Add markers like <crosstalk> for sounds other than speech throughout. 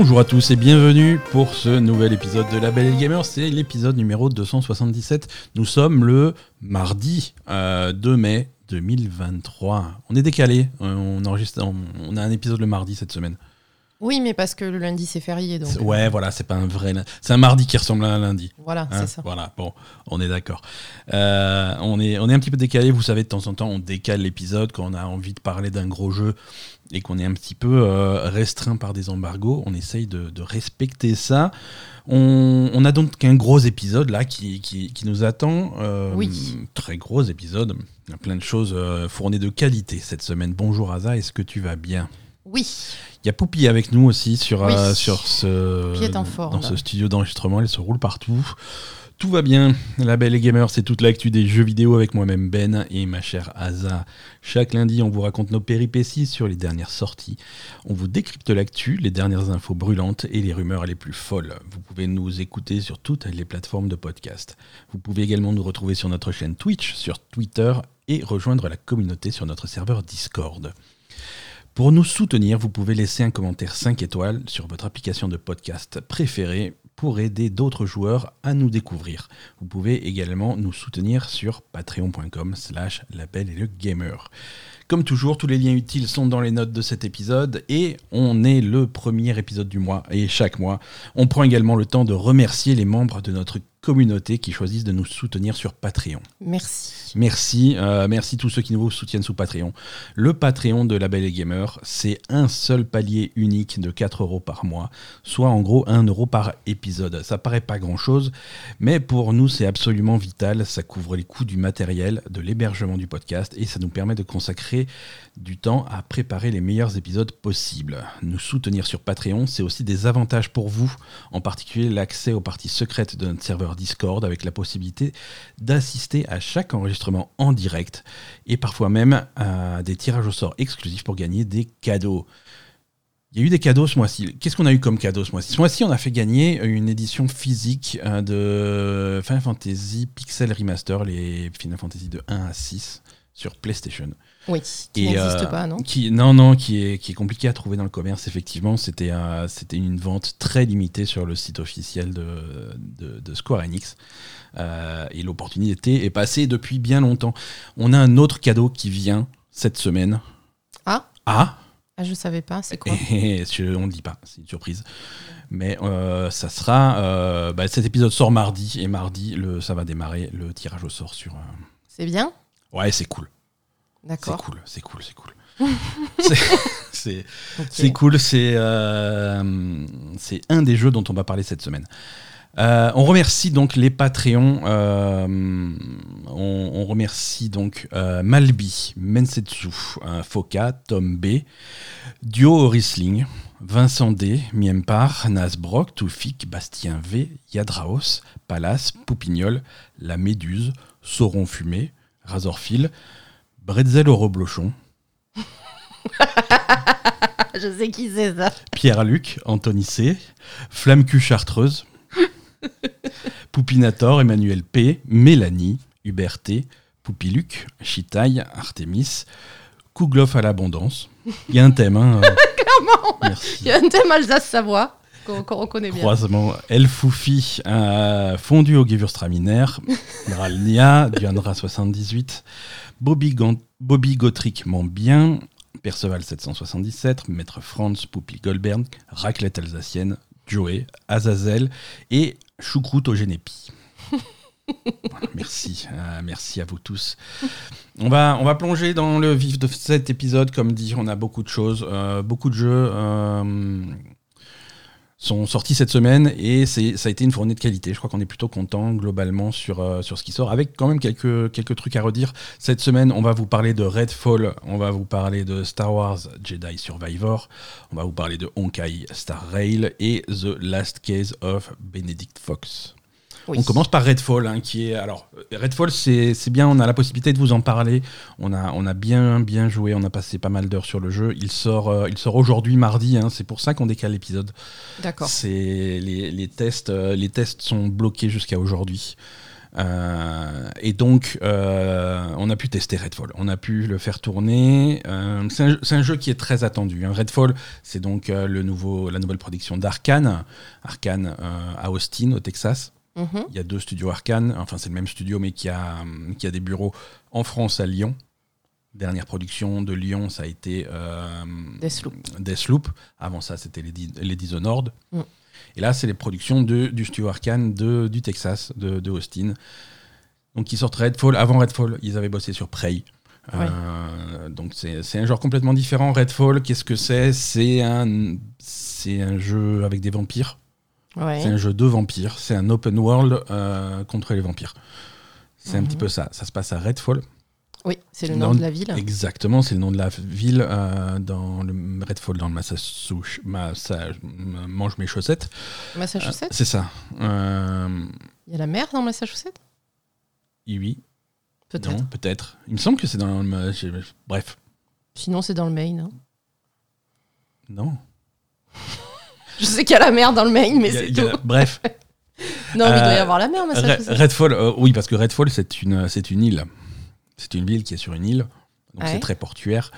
Bonjour à tous et bienvenue pour ce nouvel épisode de La Belle et Gamer. C'est l'épisode numéro 277. Nous sommes le mardi euh, 2 mai 2023. On est décalé. euh, On enregistre. On a un épisode le mardi cette semaine. Oui, mais parce que le lundi c'est férié, donc C'est- Ouais, voilà, c'est pas un vrai. C'est un mardi qui ressemble à un lundi. voilà, Hein, c'est ça. Voilà, bon, on est d'accord. Euh, on, est, on est un petit peu décalé, vous savez, de temps en temps, on décale l'épisode quand on a envie de parler d'un gros jeu et qu'on est un petit peu euh, restreint par des embargos. On essaye de, de respecter ça. On, on a donc un gros épisode là qui, qui, qui nous attend. euh, Oui. Très gros épisode. Il y a plein de choses euh, fournées de qualité cette semaine. Bonjour Aza, est-ce que tu vas bien? Oui, il y a Poupie avec nous aussi sur, Oui. euh, sur ce, Poupie est en forme. dans ce studio d'enregistrement. Elle se roule partout. Tout va bien. La Belle et Gamer, c'est toute l'actu des jeux vidéo avec moi-même Ben et ma chère Asa. Chaque lundi, on vous raconte nos péripéties sur les dernières sorties. On vous décrypte l'actu, les dernières infos brûlantes et les rumeurs les plus folles. Vous pouvez nous écouter sur toutes les plateformes de podcast. Vous pouvez également nous retrouver sur notre chaîne Twitch, sur Twitter et rejoindre la communauté sur notre serveur Discord. Pour nous soutenir, vous pouvez laisser un commentaire 5 étoiles sur votre application de podcast préférée pour aider d'autres joueurs à nous découvrir. Vous pouvez également nous soutenir sur patreon.com slash label et le gamer. Comme toujours, tous les liens utiles sont dans les notes de cet épisode et on est le premier épisode du mois et chaque mois, on prend également le temps de remercier les membres de notre communauté qui choisissent de nous soutenir sur Patreon. merci. Merci, euh, merci tous ceux qui nous soutiennent sous Patreon. Le Patreon de La Belle et Gamer, c'est un seul palier unique de 4 euros par mois, soit en gros 1 euro par épisode. Ça paraît pas grand chose, mais pour nous c'est absolument vital. Ça couvre les coûts du matériel, de l'hébergement du podcast et ça nous permet de consacrer du temps à préparer les meilleurs épisodes possibles. Nous soutenir sur Patreon, c'est aussi des avantages pour vous, en particulier l'accès aux parties secrètes de notre serveur Discord avec la possibilité d'assister à chaque enregistrement en direct et parfois même à des tirages au sort exclusifs pour gagner des cadeaux. Il y a eu des cadeaux ce mois-ci. Qu'est-ce qu'on a eu comme cadeau ce mois-ci? Ce mois-ci, on a fait gagner une édition physique euh, de Final Fantasy Pixel Remaster, les Final Fantasy de 1 à 6 sur PlayStation. Oui, qui Et, n'existe euh, pas, non Qui, non, non, qui est, qui est compliqué à trouver dans le commerce, effectivement. C'était euh, c'était une vente très limitée sur le site officiel de, de, de Square Enix. Euh, et l'opportunité est passée depuis bien longtemps. On a un autre cadeau qui vient cette semaine. Ah Ah Ah, je savais pas, c'est quoi <laughs> et, je- On ne dit pas, c'est une surprise. Mais euh, ça sera. euh, bah, cet épisode sort mardi, et mardi, le, ça va démarrer le tirage au sort sur. euh, C'est bien Ouais, c'est cool. C'est cool, c'est cool, c'est cool. <laughs> C'est- cool, c'est euh, c'est un des jeux dont on va parler cette semaine. Euh, on remercie donc les Patreons. euh, on, on remercie donc Malbi, Mensetsu, Foka, Tom B, Dio Orisling, Vincent D, Miempar, Nasbrock, Toufik, Bastien V, Yadraos, Palace, Poupignol, La Méduse, Sauron Fumé, Razorfil, Bretzel au reblochon, <laughs> Je sais qui c'est ça. Pierre-Luc, Anthony C, Flamme Q Chartreuse, <laughs> Poupinator, Emmanuel P, Mélanie, Hubert T, Poupiluc, Chitaille, Artemis, Kouglof à l'abondance. Il y a un thème, hein. euh, <laughs> Clairement. Il y a un thème Alsace-Savoie qu'on reconnaît bien. Croisement. El Foufi, euh, fondu au Gewürztraminer, Ralnia, Diandra 78, Bobby, bien, Perceval 777, Maître Franz, Poupy Goldberg, Raclette alsacienne, Joey, Azazel et Choucroute au Génépi. Merci, euh, merci à vous tous. On va, on va plonger dans le vif de cet épisode. Comme dit, on a beaucoup de choses, euh, beaucoup de jeux. euh, sont sortis cette semaine et c'est, ça a été une fournée de qualité. Je crois qu'on est plutôt content globalement sur, euh, sur ce qui sort, avec quand même quelques, quelques trucs à redire. Cette semaine, on va vous parler de Redfall, on va vous parler de Star Wars Jedi Survivor, on va vous parler de Honkai Star Rail et The Last Case of Benedict Fox. Oui. On commence par Redfall, hein, qui est alors Redfall, c'est bien, on a la possibilité de vous en parler. On a on a bien bien joué, on a passé pas mal d'heures sur le jeu. Il sort euh, il sort aujourd'hui mardi, hein, c'est pour ça qu'on décale l'épisode. D'accord. C'est les, les tests euh, les tests sont bloqués jusqu'à aujourd'hui. Euh, et donc, on a pu tester Redfall. On a pu le faire tourner. c'est un, jeu qui est très attendu. Hein. Redfall, c'est donc le nouveau, la nouvelle production d'Arkane. Arkane à Austin, au Texas. Mhm. Il y a deux studios Arkane. Enfin, c'est le même studio, mais qui a, qui a des bureaux en France, à Lyon. Dernière production de Lyon, ça a été euh, Deathloop. Deathloop. Avant ça, c'était les, les Dishonored. Mm. Et là, c'est les productions de, du studio Arkane de, du Texas, de, de, Austin. Donc, ils sortent Redfall. Avant Redfall, ils avaient bossé sur Prey. Euh, donc, c'est un genre complètement différent. Redfall, qu'est-ce que c'est? C'est un, un jeu avec des vampires. C'est un jeu de vampires. C'est un open world euh, contre les vampires. C'est un petit mhm. peu ça. Ça se passe à Redfall. Oui, c'est le nom de la ville. Exactement, c'est le nom de la ville euh, dans le Redfall, dans le Massachusetts. mange mes chaussettes. Massachusetts euh, C'est ça. Euh, Il y a la mer dans Massachusetts? Oui. Peut-être. peut-être. Il me semble que c'est dans le. Bref. Sinon, c'est dans le Maine. Hein. Non. <laughs> Je sais qu'il y a la mer dans le Maine, mais c'est tout. Bref. <laughs> non, mais il doit y avoir la mer, Massachusetts. Redfall, oui, parce que Redfall, c'est une, c'est une île. C'est une ville qui est sur une île. Donc c'est très portuaire.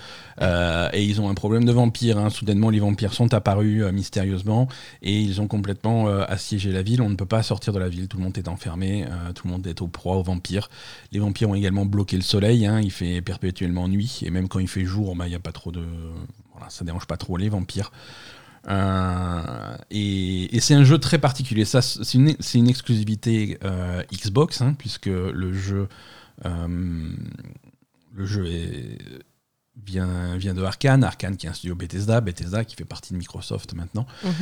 Euh, et ils ont un problème de vampires. Hein. Soudainement, les vampires sont apparus euh, mystérieusement et ils ont complètement euh, assiégé la ville. On ne peut pas sortir de la ville. Tout le monde est enfermé. tout le monde est au proie aux vampires. Les vampires ont également bloqué le soleil. Hein. Il fait perpétuellement nuit. Et même quand il fait jour, bah, il n'y a pas trop de. Voilà, ça dérange pas trop les vampires. Et, c'est un jeu très particulier. C'est une, exclusivité Xbox, hein, puisque le jeu euh, le jeu vient, vient de Arkane, Arkane qui est un studio Bethesda, Bethesda qui fait partie de Microsoft maintenant. Mhm.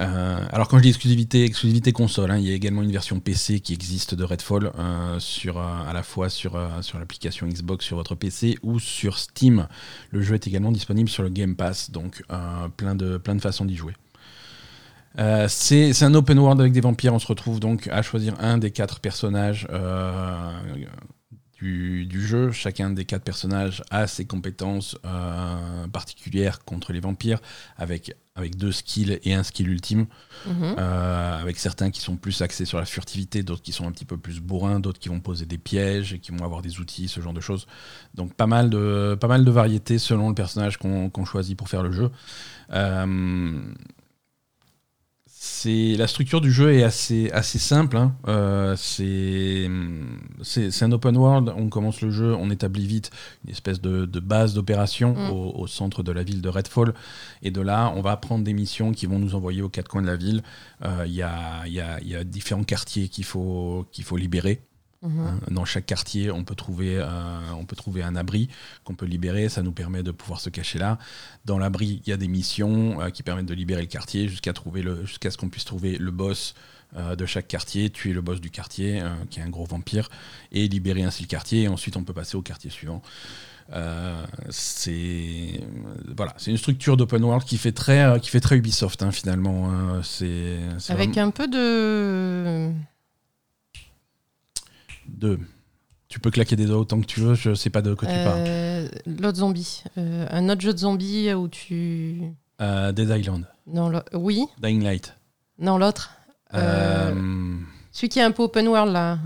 Euh, alors quand je dis exclusivité, exclusivité console, hein, il y a également une version PC qui existe de Redfall euh, sur, à la fois sur, sur l'application Xbox sur votre PC ou sur Steam. Le jeu est également disponible sur le Game Pass, donc plein, de, plein de façons d'y jouer. c'est un open world avec des vampires. On se retrouve donc à choisir un des quatre personnages du, jeu. Chacun des quatre personnages a ses compétences euh, particulières contre les vampires, avec, avec deux skills et un skill ultime. Mhm. Euh, avec certains qui sont plus axés sur la furtivité, d'autres qui sont un petit peu plus bourrins, d'autres qui vont poser des pièges et qui vont avoir des outils, ce genre de choses. Donc pas mal de, pas mal de variétés selon le personnage qu'on choisit pour faire le jeu. Euh, c'est la structure du jeu est assez assez simple. Hein. Euh, c'est un open world. On commence le jeu, on établit vite une espèce de, base d'opération mm. au, centre de la ville de Redfall. Et de là, on va prendre des missions qui vont nous envoyer aux quatre coins de la ville. Euh, il y, a, y, a, y, a, différents quartiers qu'il faut qu'il faut libérer. Mhm. Hein, dans chaque quartier, on peut trouver, euh, on peut trouver un abri qu'on peut libérer. Ça nous permet de pouvoir se cacher là. Dans l'abri, il y a des missions euh, qui permettent de libérer le quartier jusqu'à trouver le, jusqu'à ce qu'on puisse trouver le boss euh, de chaque quartier, tuer le boss du quartier, qui est un gros vampire, et libérer ainsi le quartier. Et ensuite, on peut passer au quartier suivant. c'est voilà, c'est une structure d'open world qui fait très, qui fait très Ubisoft hein, finalement. Hein. C'est, avec un peu de deux. Tu peux claquer des doigts autant que tu veux, je sais pas de quoi tu parles. Euh, l'autre zombie. Euh, un autre jeu de zombie où tu. Euh, Dead Island. Non, oui. Dying Light. Non, l'autre. Celui qui est un peu open world là.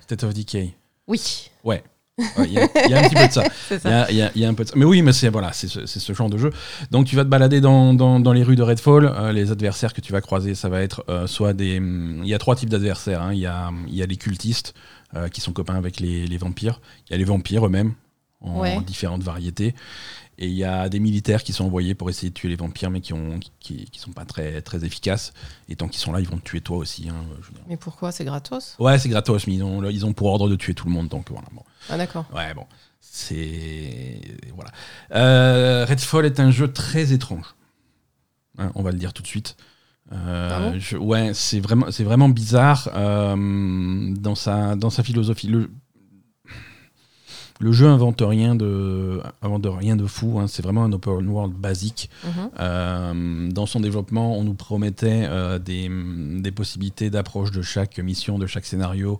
State of Decay. Oui. Ouais. Il y, a un petit peu de ça. <laughs> Il y, a un peu de ça. Mais oui, mais c'est voilà, c'est ce, ce, genre de jeu. Donc tu vas te balader dans, dans, dans les rues de Redfall. les adversaires que tu vas croiser, ça va être soit des. Il y a trois types d'adversaires. Hein. Il y, a, y a les cultistes. Euh, qui sont copains avec les, vampires. Il y a les vampires eux-mêmes, en, différentes variétés. Et il y a des militaires qui sont envoyés pour essayer de tuer les vampires, mais qui ne qui, qui, sont pas très, très efficaces. Et tant qu'ils sont là, ils vont te tuer toi aussi. Hein, mais pourquoi? C'est gratos? Ouais, c'est gratos, mais ils ont, ils ont pour ordre de tuer tout le monde. Donc voilà. Bon. Ah d'accord. Ouais, bon. C'est. Voilà. Euh, Redfall est un jeu très étrange. Hein, on va le dire tout de suite. Euh, ah ouais, c'est vraiment, c'est vraiment bizarre euh, dans, sa, dans sa philosophie. Le, le jeu invente rien de, invente rien de fou. Hein. C'est vraiment un open world basique. Mhm. Euh, dans son développement, on nous promettait des, des, possibilités d'approche de chaque mission, de chaque scénario,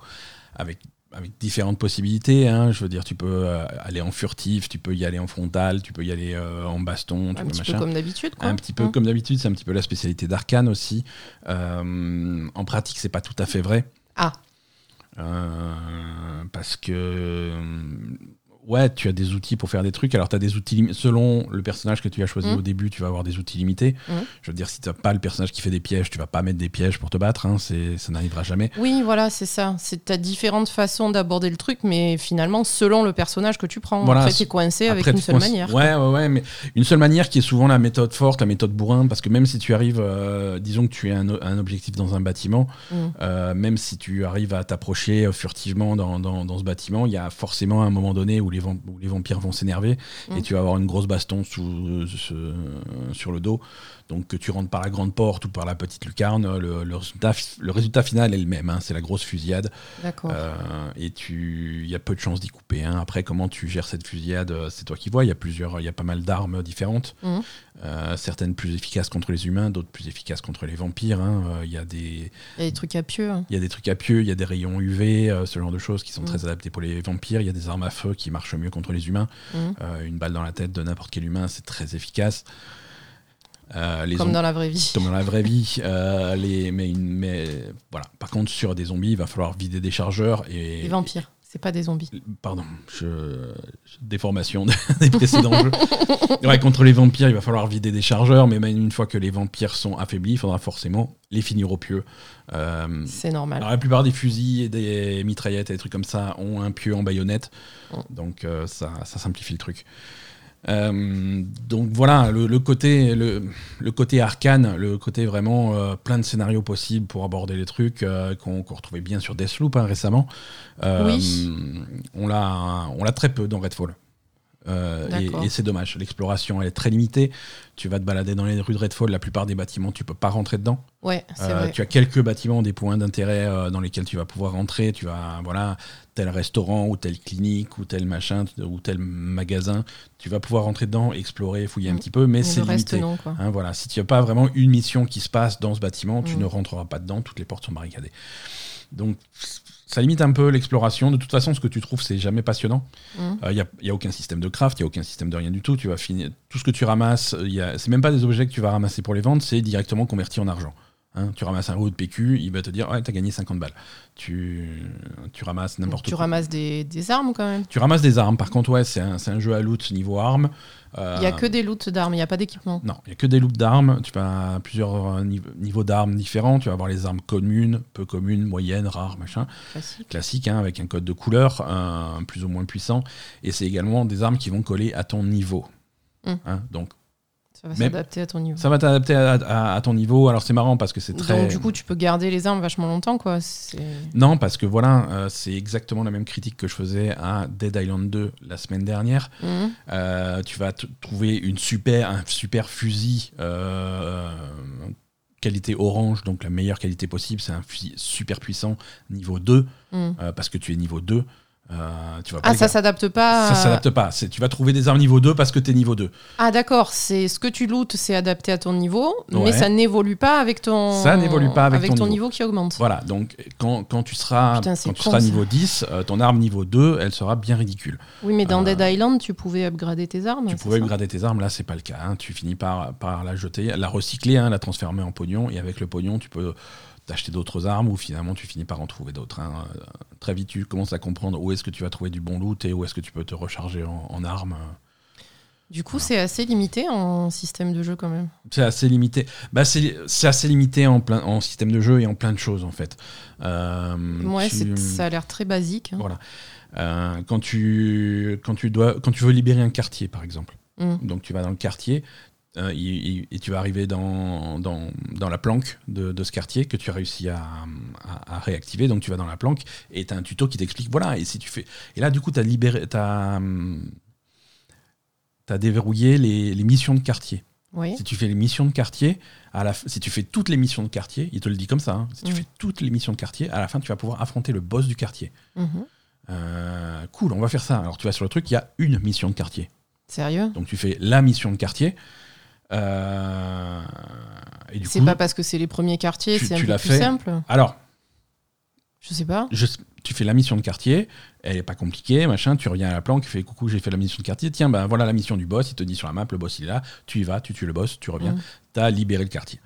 avec avec différentes possibilités. Hein. Je veux dire, tu peux euh, aller en furtif, tu peux y aller en frontal, tu peux y aller euh, en baston. un petit peu comme d'habitude. Un petit peu hein. comme d'habitude, c'est un petit peu la spécialité d'Arkane aussi. Euh, en pratique, c'est pas tout à fait vrai. Ah. parce que ouais, tu as des outils pour faire des trucs. Alors, tu as des outils selon le personnage que tu as choisi mm. au début, tu vas avoir des outils limités. Mm. Je veux dire, si tu n'as pas le personnage qui fait des pièges, tu vas pas mettre des pièges pour te battre. Hein, ça n'arrivera jamais. Oui, voilà, c'est ça. Tu as différentes façons d'aborder le truc, mais finalement, selon le personnage que tu prends, voilà, es coincé avec une seule manière. Ouais, ouais, ouais, mais une seule manière qui est souvent la méthode forte, la méthode bourrin, parce que même si tu arrives, euh, disons que tu es un, un, objectif dans un bâtiment, mm. euh, même si tu arrives à t'approcher furtivement dans, dans, dans ce bâtiment, il y a forcément un moment donné où les, où les vampires vont s'énerver et mm. tu vas avoir une grosse baston sous, sur le dos. Donc que tu rentres par la grande porte ou par la petite lucarne, le, le, résultat, final est le même. Hein. c'est la grosse fusillade. Euh, et il y a peu de chances d'y couper. Hein. Après, comment tu gères cette fusillade, euh, c'est toi qui vois. Il y a plusieurs, il y a pas mal d'armes différentes. Mmh. Euh, certaines plus efficaces contre les humains, d'autres plus efficaces contre les vampires. Hein. Il y a des. Il y a des trucs à pieux. Il y a des trucs à pieux. Il y a des rayons UV, ce genre de choses qui sont mmh. très adaptés pour les vampires. Il y a des armes à feu qui marchent mieux contre les humains. Mmh. une balle dans la tête de n'importe quel humain, c'est très efficace. Euh, comme dans la vraie vie. Comme dans la vraie vie. Euh, les, mais, mais, voilà. Par contre, sur des zombies, il va falloir vider des chargeurs. Et, les vampires, c'est pas des zombies. Pardon, je, déformation <laughs> des précédents jeux. Ouais, contre les vampires, il va falloir vider des chargeurs, mais même une fois que les vampires sont affaiblis, il faudra forcément les finir au pieu. Euh, c'est normal. Alors, la plupart des fusils et des mitraillettes et des trucs comme ça ont un pieu en baïonnette, donc ça, ça simplifie le truc. Euh, donc voilà, le, côté, le, côté arcane, le côté vraiment euh, plein de scénarios possibles pour aborder les trucs euh, qu'on retrouvait bien sur Deathloop hein, récemment. oui. On l'a très peu dans Redfall. Euh, et, c'est dommage. L'exploration elle est très limitée. Tu vas te balader dans les rues de Redfall, la plupart des bâtiments, tu peux pas rentrer dedans. Ouais, euh, Tu as quelques bâtiments, des points d'intérêt euh, dans lesquels tu vas pouvoir rentrer. Tu vas, voilà, tel restaurant ou telle clinique ou tel machin ou tel magasin. Tu vas pouvoir rentrer dedans, explorer, fouiller un mm. petit peu, mais, c'est limité. hein, voilà, si tu n'as pas vraiment une mission qui se passe dans ce bâtiment, tu mm. ne rentreras pas dedans. Toutes les portes sont barricadées. Donc ça limite un peu l'exploration. De toute façon, ce que tu trouves, c'est jamais passionnant. Il mmh. n'y euh, a, aucun système de craft, il n'y a aucun système de rien du tout. Tu vas finir tout ce que tu ramasses. C'est même pas des objets que tu vas ramasser pour les vendre, c'est directement converti en argent. Hein, tu ramasses un lot de PQ, il va te dire Ouais, t'as gagné 50 balles. Tu, tu ramasses n'importe quoi. Tu ramasses des, des, armes quand même Tu ramasses des armes. Par contre, ouais, c'est un, un, jeu à loot niveau armes. Il n'y a que des loots d'armes, il n'y a pas d'équipement. Non, il n'y a que des loots d'armes. Tu as plusieurs euh, niveaux d'armes différents. Tu vas avoir les armes communes, peu communes, moyennes, rares, machin. Classique. Classique, hein, avec un code de couleur plus ou moins puissant. Et c'est également des armes qui vont coller à ton niveau. Hum. Hein, donc ça va s'adapter à ton niveau. Ça va t'adapter à, ton niveau. Alors c'est marrant parce que c'est très. Donc du coup, tu peux garder les armes vachement longtemps, quoi. Non, parce que voilà, euh, c'est exactement la même critique que je faisais à Dead Island 2 la semaine dernière. Mhm. Euh, tu vas trouver une super, un super fusil. Euh, qualité orange, donc la meilleure qualité possible, c'est un fusil super puissant, niveau 2, mhm. parce que tu es niveau 2. Euh, ah, ça s'adapte pas Ça s'adapte pas. Tu vas trouver des armes niveau 2 parce que tu es niveau 2. Ah, d'accord. C'est ce que tu lootes, c'est adapté à ton niveau, mais ça n'évolue pas avec ton. Ça n'évolue pas avec, ton, niveau. qui augmente. Voilà. Donc, quand, quand tu seras, quand tu seras niveau 10, euh, ton arme niveau 2, elle sera bien ridicule. Oui, mais dans euh, Dead Island, tu pouvais upgrader tes armes. Tu pouvais upgrader tes armes. Là, c'est pas le cas. Hein. Tu finis par, par la jeter, la recycler, hein, la transformer en pognon, et avec le pognon, tu peux d'acheter d'autres armes ou finalement tu finis par en trouver d'autres. Hein. Euh, très vite, tu commences à comprendre où est-ce que tu vas trouver du bon loot et où est-ce que tu peux te recharger en, armes. Du coup, c'est assez limité en système de jeu quand même. C'est assez limité. Bah, c'est assez limité en, plein, en système de jeu et en plein de choses en fait. Euh, ouais, ça a l'air très basique. Hein. Voilà. Euh, quand, tu, quand, tu dois, quand tu veux libérer un quartier, par exemple, mmh. donc tu vas dans le quartier, euh, et, tu vas arriver dans, dans, dans la planque de, de, ce quartier que tu as réussi à, à, réactiver. Donc tu vas dans la planque et tu as un tuto qui t'explique voilà, et si tu fais. Et là, du coup, tu as, libéré, as, as déverrouillé les, les, missions de quartier. Si tu fais les missions de quartier, à la, si tu fais toutes les missions de quartier, il te le dit comme ça, hein, si tu fais toutes les missions de quartier, à la fin, tu vas pouvoir affronter le boss du quartier. Mhm. Euh, cool, on va faire ça. Alors tu vas sur le truc, il y a une mission de quartier. Sérieux? Donc tu fais la mission de quartier. Euh, c'est pas parce que c'est les premiers quartiers, c'est un peu plus simple Alors. Je sais pas. tu fais la mission de quartier, elle est pas compliquée, machin, tu reviens à la planque, tu fais coucou, j'ai fait la mission de quartier, tiens, ben voilà la mission du boss, il te dit sur la map, le boss il est là, tu y vas, tu tues le boss, tu reviens, mm. tu as libéré le quartier.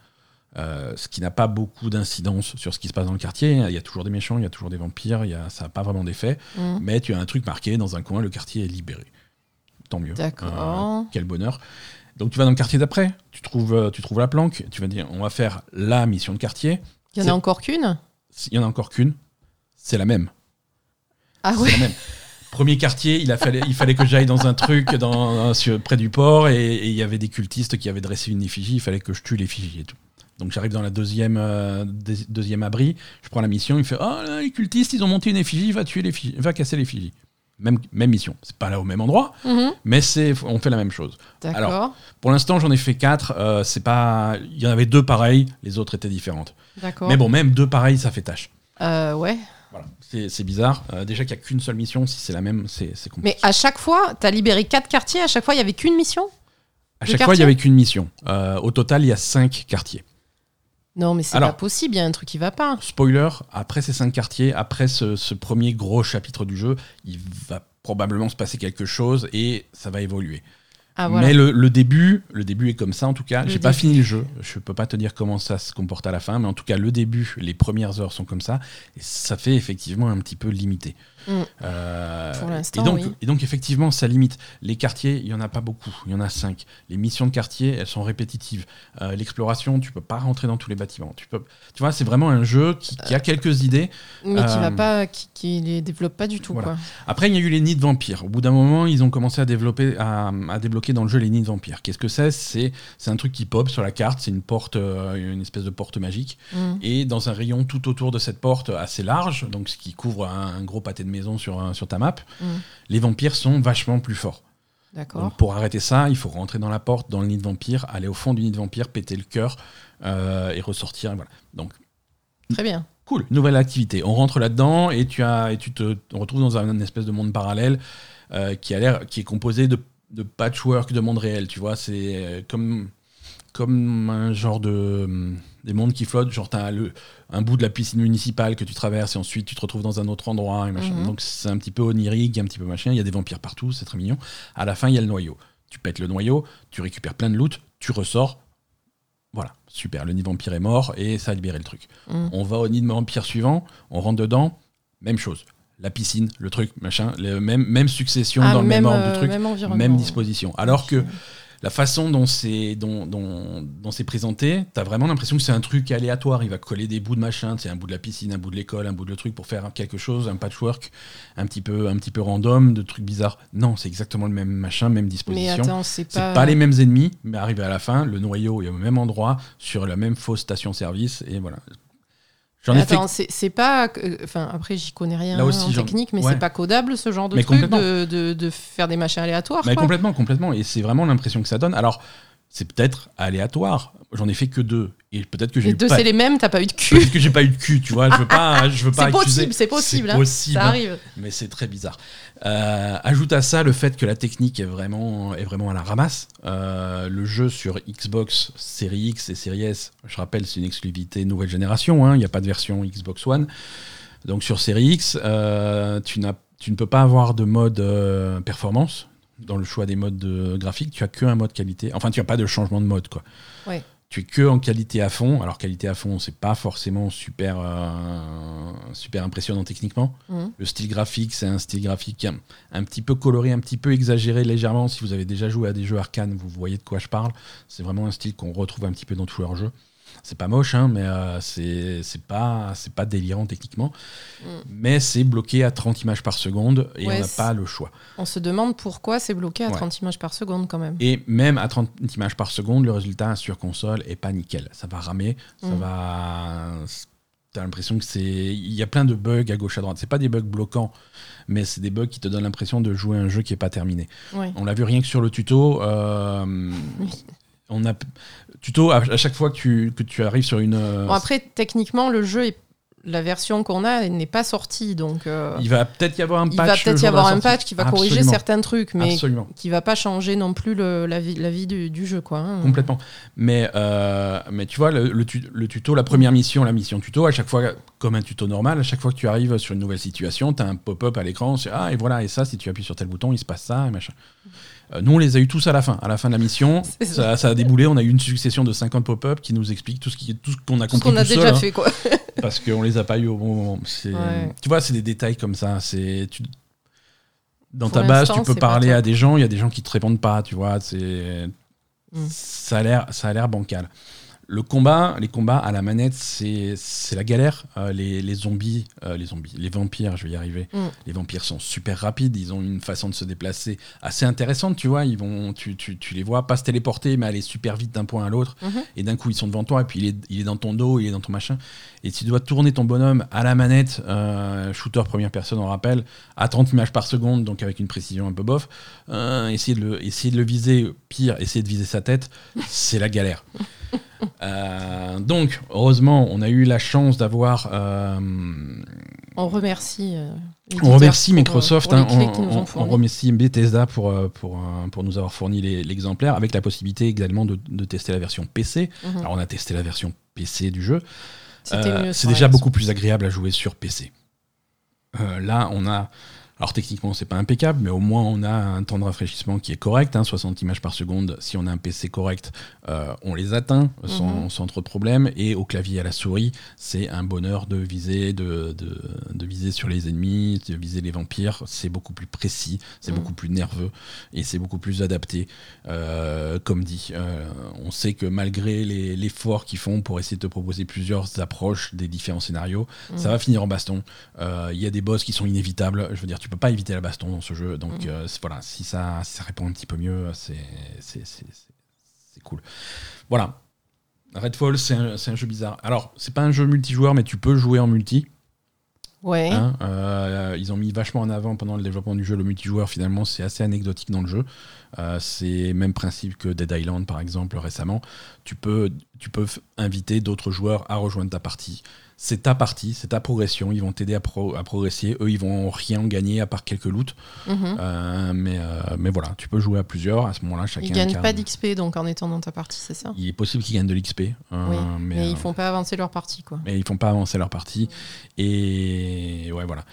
ce qui n'a pas beaucoup d'incidence sur ce qui se passe dans le quartier. Il y a toujours des méchants, il y a toujours des vampires, il y a, ça n'a pas vraiment d'effet. Mm. Mais tu as un truc marqué dans un coin, le quartier est libéré. Tant mieux. D'accord. quel bonheur. Donc tu vas dans le quartier d'après, tu trouves, tu trouves la planque, tu vas dire on va faire la mission de quartier. Il y en a encore qu'une? Il y en a encore qu'une. C'est la même. Ah oui. Premier quartier, il, a fallu, il fallait que j'aille dans un truc dans, près du port et il y avait des cultistes qui avaient dressé une effigie, il fallait que je tue l'effigie et tout. Donc j'arrive dans la deuxième, euh, deuxième abri, je prends la mission, il fait Oh, les cultistes, ils ont monté une effigie, va tuer va casser l'effigie. Même, même mission. C'est pas là au même endroit, mhm. mais c'est on fait la même chose. Alors, pour l'instant, j'en ai fait quatre. Euh, c'est pas, il y en avait deux pareilles, les autres étaient différentes. Mais bon, même deux pareilles, ça fait tâche. Euh, ouais. Voilà, c'est bizarre. Euh, déjà qu'il n'y a qu'une seule mission, si c'est la même, c'est compliqué. Mais à chaque fois, tu as libéré quatre quartiers, à chaque fois, il y avait qu'une mission? À chaque fois, il y avait qu'une mission. au total, il y a cinq quartiers. Non, mais c'est pas possible, il y a un truc qui va pas. Spoiler, après ces cinq quartiers, après ce, premier gros chapitre du jeu, il va probablement se passer quelque chose et ça va évoluer. Ah, mais le, début, le début est comme ça en tout cas. J'ai pas fini le jeu. Je peux pas te dire comment ça se comporte à la fin, mais en tout cas le début, les premières heures sont comme ça et ça fait effectivement un petit peu limité. Mm. Euh, et, donc, et donc, effectivement, ça limite. Les quartiers, il n'y en a pas beaucoup, il y en a cinq. Les missions de quartier, elles sont répétitives. Euh, l'exploration, tu peux pas rentrer dans tous les bâtiments. Tu, peux, tu vois, c'est vraiment un jeu qui, a quelques idées. Mais qui va euh, pas, qui, les développe pas du tout. Quoi. Après, il y a eu les nids de vampires. Au bout d'un moment, ils ont commencé à, développer, à, débloquer dans le jeu les nids de vampires. Qu'est-ce que c'est? C'est, un truc qui pop sur la carte, c'est une porte, une espèce de porte magique. Mm. Et dans un rayon tout autour de cette porte assez large, donc ce qui couvre un, un gros pâté de maison sur, sur ta map, mm. les vampires sont vachement plus forts. D'accord. Pour arrêter ça, il faut rentrer dans la porte, dans le nid de vampire, aller au fond du nid de vampire, péter le cœur euh, et ressortir. Voilà. Donc, Très bien. Cool, nouvelle activité. On rentre là-dedans et tu, as, et tu te retrouves dans un, espèce de monde parallèle euh, qui, a l'air, qui est composé de, de patchwork de monde réel. Tu vois, c'est euh, comme comme un genre de des mondes qui flottent, genre t'as le, un bout de la piscine municipale que tu traverses et ensuite tu te retrouves dans un autre endroit et machin. Mhm. Donc c'est un petit peu onirique, un petit peu machin. Il y a des vampires partout, c'est très mignon. À la fin, il y a le noyau. Tu pètes le noyau, tu récupères plein de loot, tu ressors. Voilà, super. Le nid de vampire est mort et ça a libéré le truc. Mhm. On va au nid de vampire suivant, on rentre dedans, même chose la piscine, le truc, machin, le même, même succession ah, dans le même ordre du truc, même, même disposition. Alors que la façon dont c'est dont, dont, c'est présenté, t'as vraiment l'impression que c'est un truc aléatoire. Il va coller des bouts de machin, c'est un bout de la piscine, un bout de l'école, un bout de truc pour faire quelque chose, un patchwork, un petit peu, un petit peu random, de trucs bizarres. Non, c'est exactement le même machin, même disposition. Mais attends, c'est pas... pas... les mêmes ennemis, mais arrivé à la fin, le noyau est au même endroit, sur la même fausse station-service, et voilà. Attends, c'est pas. Enfin, après, j'y connais rien en technique, mais c'est pas codable ce genre de truc de, de, faire des machins aléatoires. Mais complètement, complètement. Et c'est vraiment l'impression que ça donne. Alors, c'est peut-être aléatoire. J'en ai fait que deux. Et peut-être que j'ai deux, c'est les mêmes, t'as pas eu de cul. Peut-être que j'ai pas eu de cul, tu vois. Je veux <laughs> pas, je veux pas C'est possible, c'est possible. Hein. possible. Ça arrive. Mais c'est très bizarre. Euh, ajoute à ça le fait que la technique est vraiment, est vraiment à la ramasse. Euh, le jeu sur Xbox Series X et Series S, je rappelle, c'est une exclusivité nouvelle génération. Hein. Il n'y a pas de version Xbox One. Donc sur Series X, euh, tu, tu ne peux pas avoir de mode performance dans le choix des modes de graphique, tu as que un mode qualité. Enfin, tu n'as pas de changement de mode, quoi. Tu es que en qualité à fond. Alors, qualité à fond, c'est pas forcément super, euh, super impressionnant techniquement. Mhm. Le style graphique, c'est un style graphique un, petit peu coloré, un petit peu exagéré légèrement. Si vous avez déjà joué à des jeux arcane, vous voyez de quoi je parle. C'est vraiment un style qu'on retrouve un petit peu dans tous leurs jeux c'est pas moche, hein, mais euh, c'est pas, pas délirant techniquement. Mm. Mais c'est bloqué à 30 images par seconde et on n'a pas le choix. On se demande pourquoi c'est bloqué à 30 images par seconde quand même. Et même à 30 images par seconde, le résultat sur console est pas nickel. Ça va ramer, ça mm. va. T'as l'impression que c'est. Il y a plein de bugs à gauche à droite. C'est pas des bugs bloquants, mais c'est des bugs qui te donnent l'impression de jouer un jeu qui est pas terminé. On l'a vu rien que sur le tuto. Euh, <laughs> on a tuto à, chaque fois que tu, que tu arrives sur une. Euh, après, techniquement, le jeu est la version qu'on a n'est pas sortie, donc euh, il va peut-être y avoir un patch. Il va peut-être y avoir un patch qui va corriger certains trucs, mais Absolument. qui va pas changer non plus la vie, la vie du, jeu, quoi. Hein. Complètement. Mais euh, mais tu vois le, tuto, la première mission, la mission tuto, à chaque fois comme un tuto normal, à chaque fois que tu arrives sur une nouvelle situation, tu as un pop-up à l'écran, c'est ah et voilà et ça, si tu appuies sur tel bouton, il se passe ça et machin. Nous, on les a eu tous à la fin. À la fin de la mission, <laughs> ça, a déboulé. On a eu une succession de 50 pop-up qui nous expliquent tout ce qu'on tout ce qu'on a compris. qu'on a déjà hein. fait, quoi. <laughs> parce qu'on les a pas eu au bon moment. Tu vois, c'est des détails comme ça. C'est dans ta base, tu peux parler à des gens, il y a des gens qui te répondent pas, tu vois. C'est mm. ça a l'air, ça a l'air bancal. Le combat, les combats à la manette, c'est la galère. Euh, les, les, zombies, euh, les zombies, les vampires, je vais y arriver. Mm. Les vampires sont super rapides. Ils ont une façon de se déplacer assez intéressante, tu vois. Ils vont, tu, tu, tu les vois pas se téléporter, mais aller super vite d'un point à l'autre. Mm-hmm. Et d'un coup, ils sont devant toi. Et puis il est, il est, dans ton dos, il est dans ton machin. Et tu dois tourner ton bonhomme à la manette, euh, shooter première personne, on rappelle, à 30 images par seconde, donc avec une précision un peu bof. essayer de le, essayer de le viser, pire, essayer de viser sa tête, c'est la galère. <laughs> <laughs> Euh, donc, heureusement, on a eu la chance d'avoir. Euh, on remercie. Euh, on remercie Microsoft, hein, on, remercie Bethesda pour, pour, pour nous avoir fourni l'exemplaire, avec la possibilité également de, tester la version PC. Mhm. Alors, on a testé la version PC du jeu. C'est déjà beaucoup plus agréable à jouer sur PC. là, on a alors techniquement, c'est pas impeccable, mais au moins on a un temps de rafraîchissement qui est correct, 60 hein, images par seconde. Si on a un PC correct, euh, on les atteint mhm. sans, trop de problèmes. Et au clavier à la souris, c'est un bonheur de viser, de, viser sur les ennemis, de viser les vampires. C'est beaucoup plus précis, c'est mhm. beaucoup plus nerveux et c'est beaucoup plus adapté. Euh, comme dit, euh, on sait que malgré l'effort qu'ils font pour essayer de te proposer plusieurs approches des différents scénarios, ça mhm. va finir en baston. Il y a des boss qui sont inévitables. Je veux dire, tu peux pas éviter la baston dans ce jeu. Donc mm. euh, voilà, si ça, ça répond un petit peu mieux, c'est cool. Voilà. Redfall, c'est un, un, jeu bizarre. Alors, c'est pas un jeu multijoueur, mais tu peux jouer en multi. Ouais. Hein, euh, ils ont mis vachement en avant pendant le développement du jeu le multijoueur. Finalement, c'est assez anecdotique dans le jeu. Euh, c'est même principe que Dead Island, par exemple, récemment. Tu peux, tu peux inviter d'autres joueurs à rejoindre ta partie c'est ta partie, c'est ta progression. Ils vont t'aider à, progresser. Eux, ils vont rien gagner à part quelques loots. Mhm. Euh, mais, euh, mais voilà, tu peux jouer à plusieurs. À ce moment-là, chacun. Ils gagnent pas d'XP donc en étant dans ta partie, c'est ça? Il est possible qu'ils gagnent de l'XP. Euh, oui, mais, ils font pas avancer leur partie, quoi. Mais ils font pas avancer leur partie. Et ouais, voilà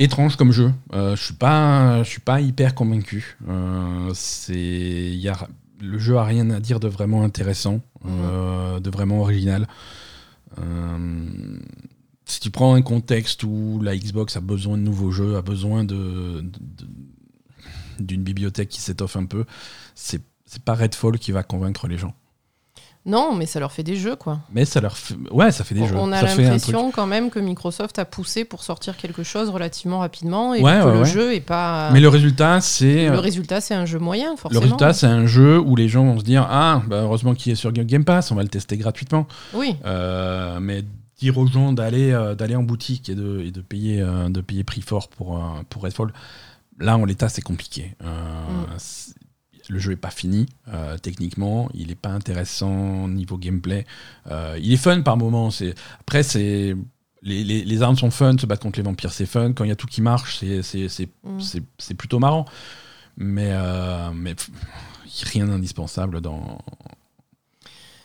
étrange comme jeu. je suis pas, je suis pas hyper convaincu. c'est, le jeu a rien à dire de vraiment intéressant. Euh, de vraiment original. Euh, si tu prends un contexte où la Xbox a besoin de nouveaux jeux, a besoin de, d'une bibliothèque qui s'étoffe un peu, c'est, c'est pas Redfall qui va convaincre les gens. Non, mais ça leur fait des jeux, quoi. Mais ça leur fait... Ouais, ça fait des jeux. On a l'impression quand même que Microsoft a poussé pour sortir quelque chose relativement rapidement et que le jeu est pas... Mais le résultat, c'est... Le résultat, c'est un jeu moyen, forcément. Le résultat, c'est un jeu où les gens vont se dire « Ah, bah, heureusement qu'il est sur Game Pass, on va le tester gratuitement. » Oui. Euh, mais dire aux gens d'aller euh, d'aller en boutique et de, et de payer, euh, de payer prix fort pour, pour Redfall, là, en l'état, c'est compliqué. Mm le jeu est pas fini euh, techniquement, il est pas intéressant niveau gameplay. Euh, il est fun par moments. C'est après c'est les, armes sont fun, se battre contre les vampires c'est fun. Quand il y a tout qui marche, c'est mm. plutôt marrant. Mais euh, mais rien d'indispensable dans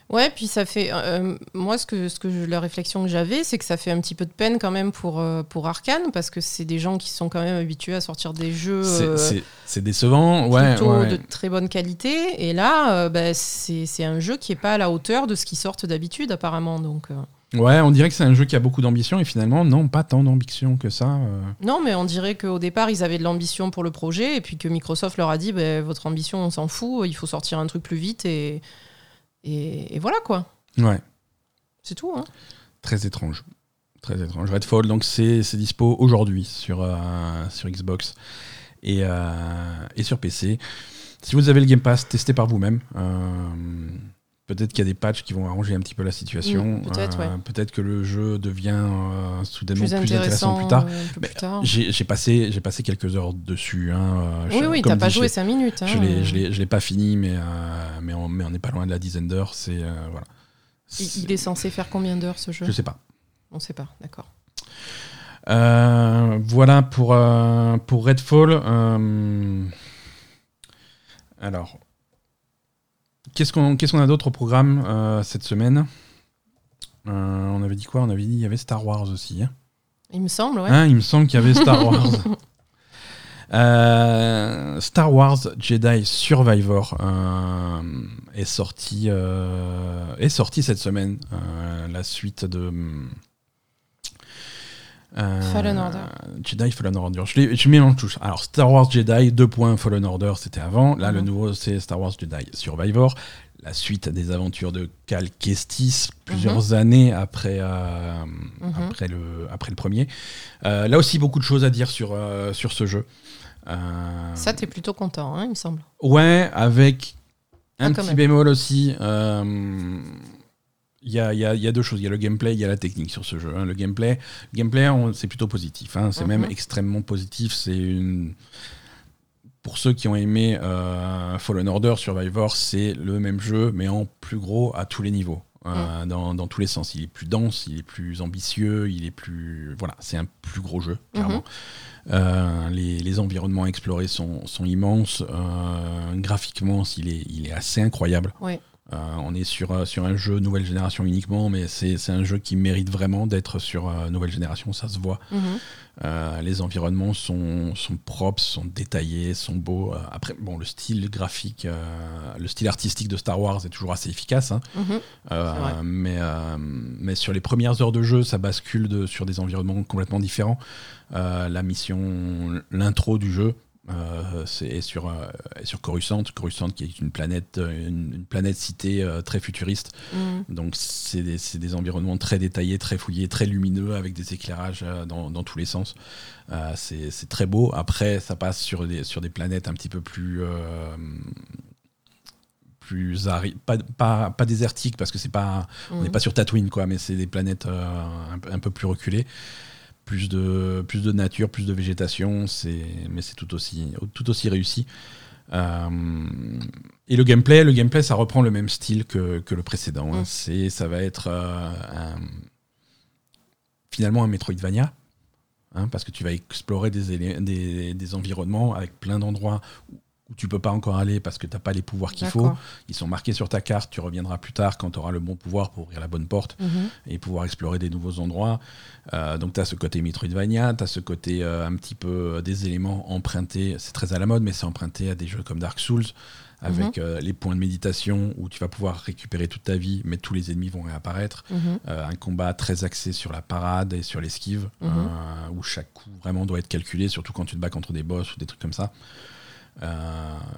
Ouais, puis ça fait. Euh, moi, ce que, ce que la réflexion que j'avais, c'est que ça fait un petit peu de peine quand même pour, euh, pour Arkane, parce que c'est des gens qui sont quand même habitués à sortir des jeux. c'est euh, décevant, ouais. Plutôt de très bonne qualité. Et là, bah, c'est un jeu qui n'est pas à la hauteur de ce qui sortent d'habitude, apparemment. Donc. Ouais, on dirait que c'est un jeu qui a beaucoup d'ambition et finalement, non, pas tant d'ambition que ça. Non, mais on dirait qu'au départ, ils avaient de l'ambition pour le projet et puis que Microsoft leur a dit bah, votre ambition, on s'en fout, il faut sortir un truc plus vite et et, voilà quoi. Ouais. C'est tout. Hein. Très étrange. Très étrange. Redfall, donc c'est dispo aujourd'hui sur, euh, sur Xbox et, euh, et sur PC. Si vous avez le Game Pass, testez par vous-même. Euh, Peut-être qu'il y a des patchs qui vont arranger un petit peu la situation. Mm, peut-être, euh, Peut-être que le jeu devient euh, soudainement plus, intéressant, plus tard. Euh, j'ai passé, passé quelques heures dessus. Hein, oui, oui, t'as pas joué 5 minutes. Hein. Je ne l'ai pas fini, mais, mais on n'est pas loin de la dizaine d'heures. C'est voilà. Il, est censé faire combien d'heures ce jeu Je sais pas. On sait pas, d'accord. voilà pour, pour Redfall. alors, Qu'est-ce qu'on a d'autre au programme euh, cette semaine? Euh, On avait dit quoi? On avait dit qu'il y avait Star Wars aussi. Hein il me semble, ouais. Hein, il me semble qu'il y avait Star Wars. <laughs> Euh, Star Wars Jedi Survivor euh, est sorti euh, est sorti cette semaine. La suite de euh, Fallen Order. Jedi Fallen Order. Je, je mélange tout. Alors Star Wars Jedi 2. Fallen Order, c'était avant. Là, le Mhm. nouveau, c'est Star Wars Jedi Survivor. La suite des aventures de Cal Kestis, plusieurs années après, euh, Mhm. après, le, après le premier. Euh, là aussi, beaucoup de choses à dire sur, sur ce jeu. Ça, t'es plutôt content, hein, il me semble. Ouais, avec un Ah, petit même. bémol aussi. Il y, a, il y a- il y a deux choses. Il y a le gameplay, il y a la technique sur ce jeu. hein. Le gameplay, gameplay c'est plutôt positif. hein. C'est Mhm. même extrêmement positif. C'est une. Pour ceux qui ont aimé euh, Fallen Order, Survivor, c'est le même jeu, mais en plus gros à tous les niveaux. euh, dans, dans tous les sens. Il est plus dense, il est plus ambitieux, il est plus. Voilà, c'est un plus gros jeu, clairement. Euh, les, les environnements explorés sont, sont immenses. Euh, graphiquement, il est, il est assez incroyable. Ouais. Euh, on est sur, euh, sur un jeu nouvelle génération uniquement, mais c'est un jeu qui mérite vraiment d'être sur euh, nouvelle génération, ça se voit. Mhm. Euh, les environnements sont, sont propres, sont détaillés, sont beaux. Après, bon, le style graphique, le style artistique de Star Wars est toujours assez efficace. hein. Mhm. Mais, mais sur les premières heures de jeu, ça bascule de- sur des environnements complètement différents. La mission, l'intro du jeu, euh, c'est est sur, euh, sur Coruscant, Coruscant qui est une planète, euh, une, une planète citée euh, très futuriste. Mhm. Donc c'est des, des environnements très détaillés, très fouillés, très lumineux, avec des éclairages dans, dans tous les sens. C'est très beau. Après, ça passe sur des, sur des planètes un petit peu plus... plus pas, pas, pas désertiques parce que c'est pas on n'est Mhm. pas sur Tatooine quoi mais c'est des planètes un peu plus reculées plus de plus de nature plus de végétation mais c'est tout aussi tout aussi réussi Euh, et le gameplay le gameplay ça reprend le même style que, que le précédent hein. Mm. c'est ça va être euh, un- finalement un Metroidvania hein, parce que tu vas explorer des, des environnements avec plein d'endroits où, tu peux pas encore aller parce que tu n'as pas les pouvoirs qu'il faut ils sont marqués sur ta carte, tu reviendras plus tard quand tu auras le bon pouvoir pour ouvrir la bonne porte Mhm. et pouvoir explorer des nouveaux endroits. Euh, donc tu as ce côté Metroidvania, tu as ce côté euh, un petit peu euh, des éléments empruntés, c'est très à la mode, mais c'est emprunté à des jeux comme Dark Souls, avec euh, les points de méditation où tu vas pouvoir récupérer toute ta vie, mais tous les ennemis vont réapparaître. Mhm. Euh, un combat très axé sur la parade et sur l'esquive, Mhm. euh, où chaque coup vraiment doit être calculé, surtout quand tu te bats contre des boss ou des trucs comme ça. Euh,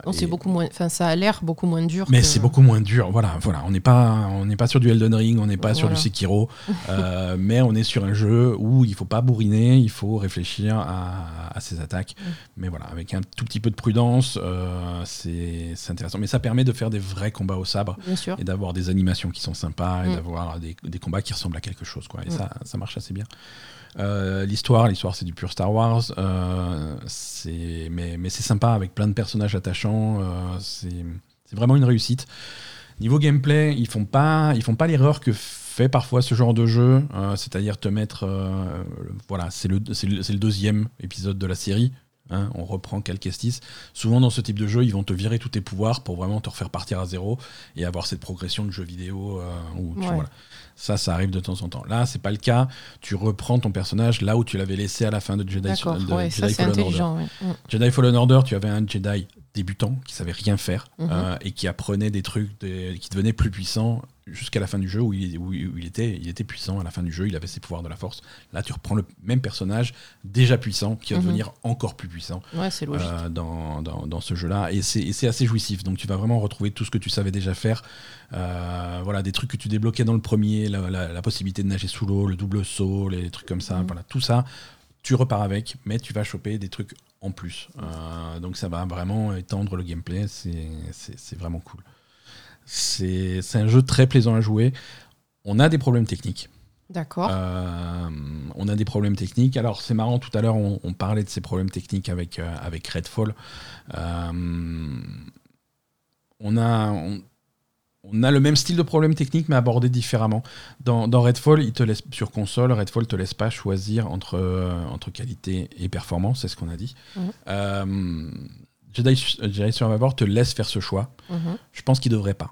Non, c'est beaucoup moins. Enfin, ça a l'air beaucoup moins dur. mais que- c'est beaucoup moins dur. Voilà, voilà. On n'est pas, on n'est pas sur du Elden Ring, on n'est pas sur du. Sekiro, euh, <laughs> mais on est sur un jeu où il faut pas bourriner, il faut réfléchir à, à ses attaques. Mm. Mais voilà, avec un tout petit peu de prudence, euh, c'est intéressant. Mais ça permet de faire des vrais combats au sabre et d'avoir des animations qui sont sympas et Mm. d'avoir des, des combats qui ressemblent à quelque chose. Quoi. Et Mm. ça, ça marche assez bien. Euh, l'histoire, l'histoire c'est du pur Star Wars, euh, c'est mais, mais c'est sympa avec plein de personnages attachants. euh, c'est vraiment une réussite. Niveau gameplay, ils font pas ils font pas l'erreur que fait parfois ce genre de jeu, c'est-à-dire te mettre voilà c'est le c'est le, c'est le deuxième épisode de la série. Hein, on reprend Cal Kestis. Souvent dans ce type de jeu, ils vont te virer tous tes pouvoirs pour vraiment te refaire partir à zéro et avoir cette progression de jeu vidéo euh, où tu- Ouais. voilà. Ça, ça arrive de temps en temps. Là, c'est pas le cas. Tu reprends ton personnage là où tu l'avais laissé à la fin de Jedi, D'accord. de Ouais, Jedi ça Fallen Order. ouais. Mm. Jedi Fallen Order, tu avais un Jedi débutant qui savait rien faire Mhm. euh, et qui apprenait des trucs des- qui devenaient plus puissants jusqu'à la fin du jeu où, il, où était, il était puissant à la fin du jeu, il avait ses pouvoirs de la force. Là, tu reprends le même personnage déjà puissant qui va Mhm. devenir encore plus puissant Ouais, euh, dans, dans, dans ce jeu-là. Et c'est assez jouissif. Donc tu vas vraiment retrouver tout ce que tu savais déjà faire. Euh, voilà, des trucs que tu débloquais dans le premier, la, la- la possibilité de nager sous l'eau, le double saut, les trucs comme ça. Mhm. Voilà, tout ça, tu repars avec, mais tu vas choper des trucs en plus. Euh, donc ça va vraiment étendre le gameplay. C'est vraiment cool. C'est un jeu très plaisant à jouer. On a des problèmes techniques. D'accord. Euh, on a des problèmes techniques. Alors c'est marrant, tout à l'heure on, on parlait de ces problèmes techniques avec, euh, avec Redfall. Euh, on, a, on, on a le même style de problème technique mais abordé différemment. Dans, dans Redfall, il te laisse, sur console, Redfall te laisse pas choisir entre, entre qualité et performance, c'est ce qu'on a dit. Mhm. Jedi, Jedi Survivor te laisse faire ce choix. Mhm. Je pense qu'il devrait pas.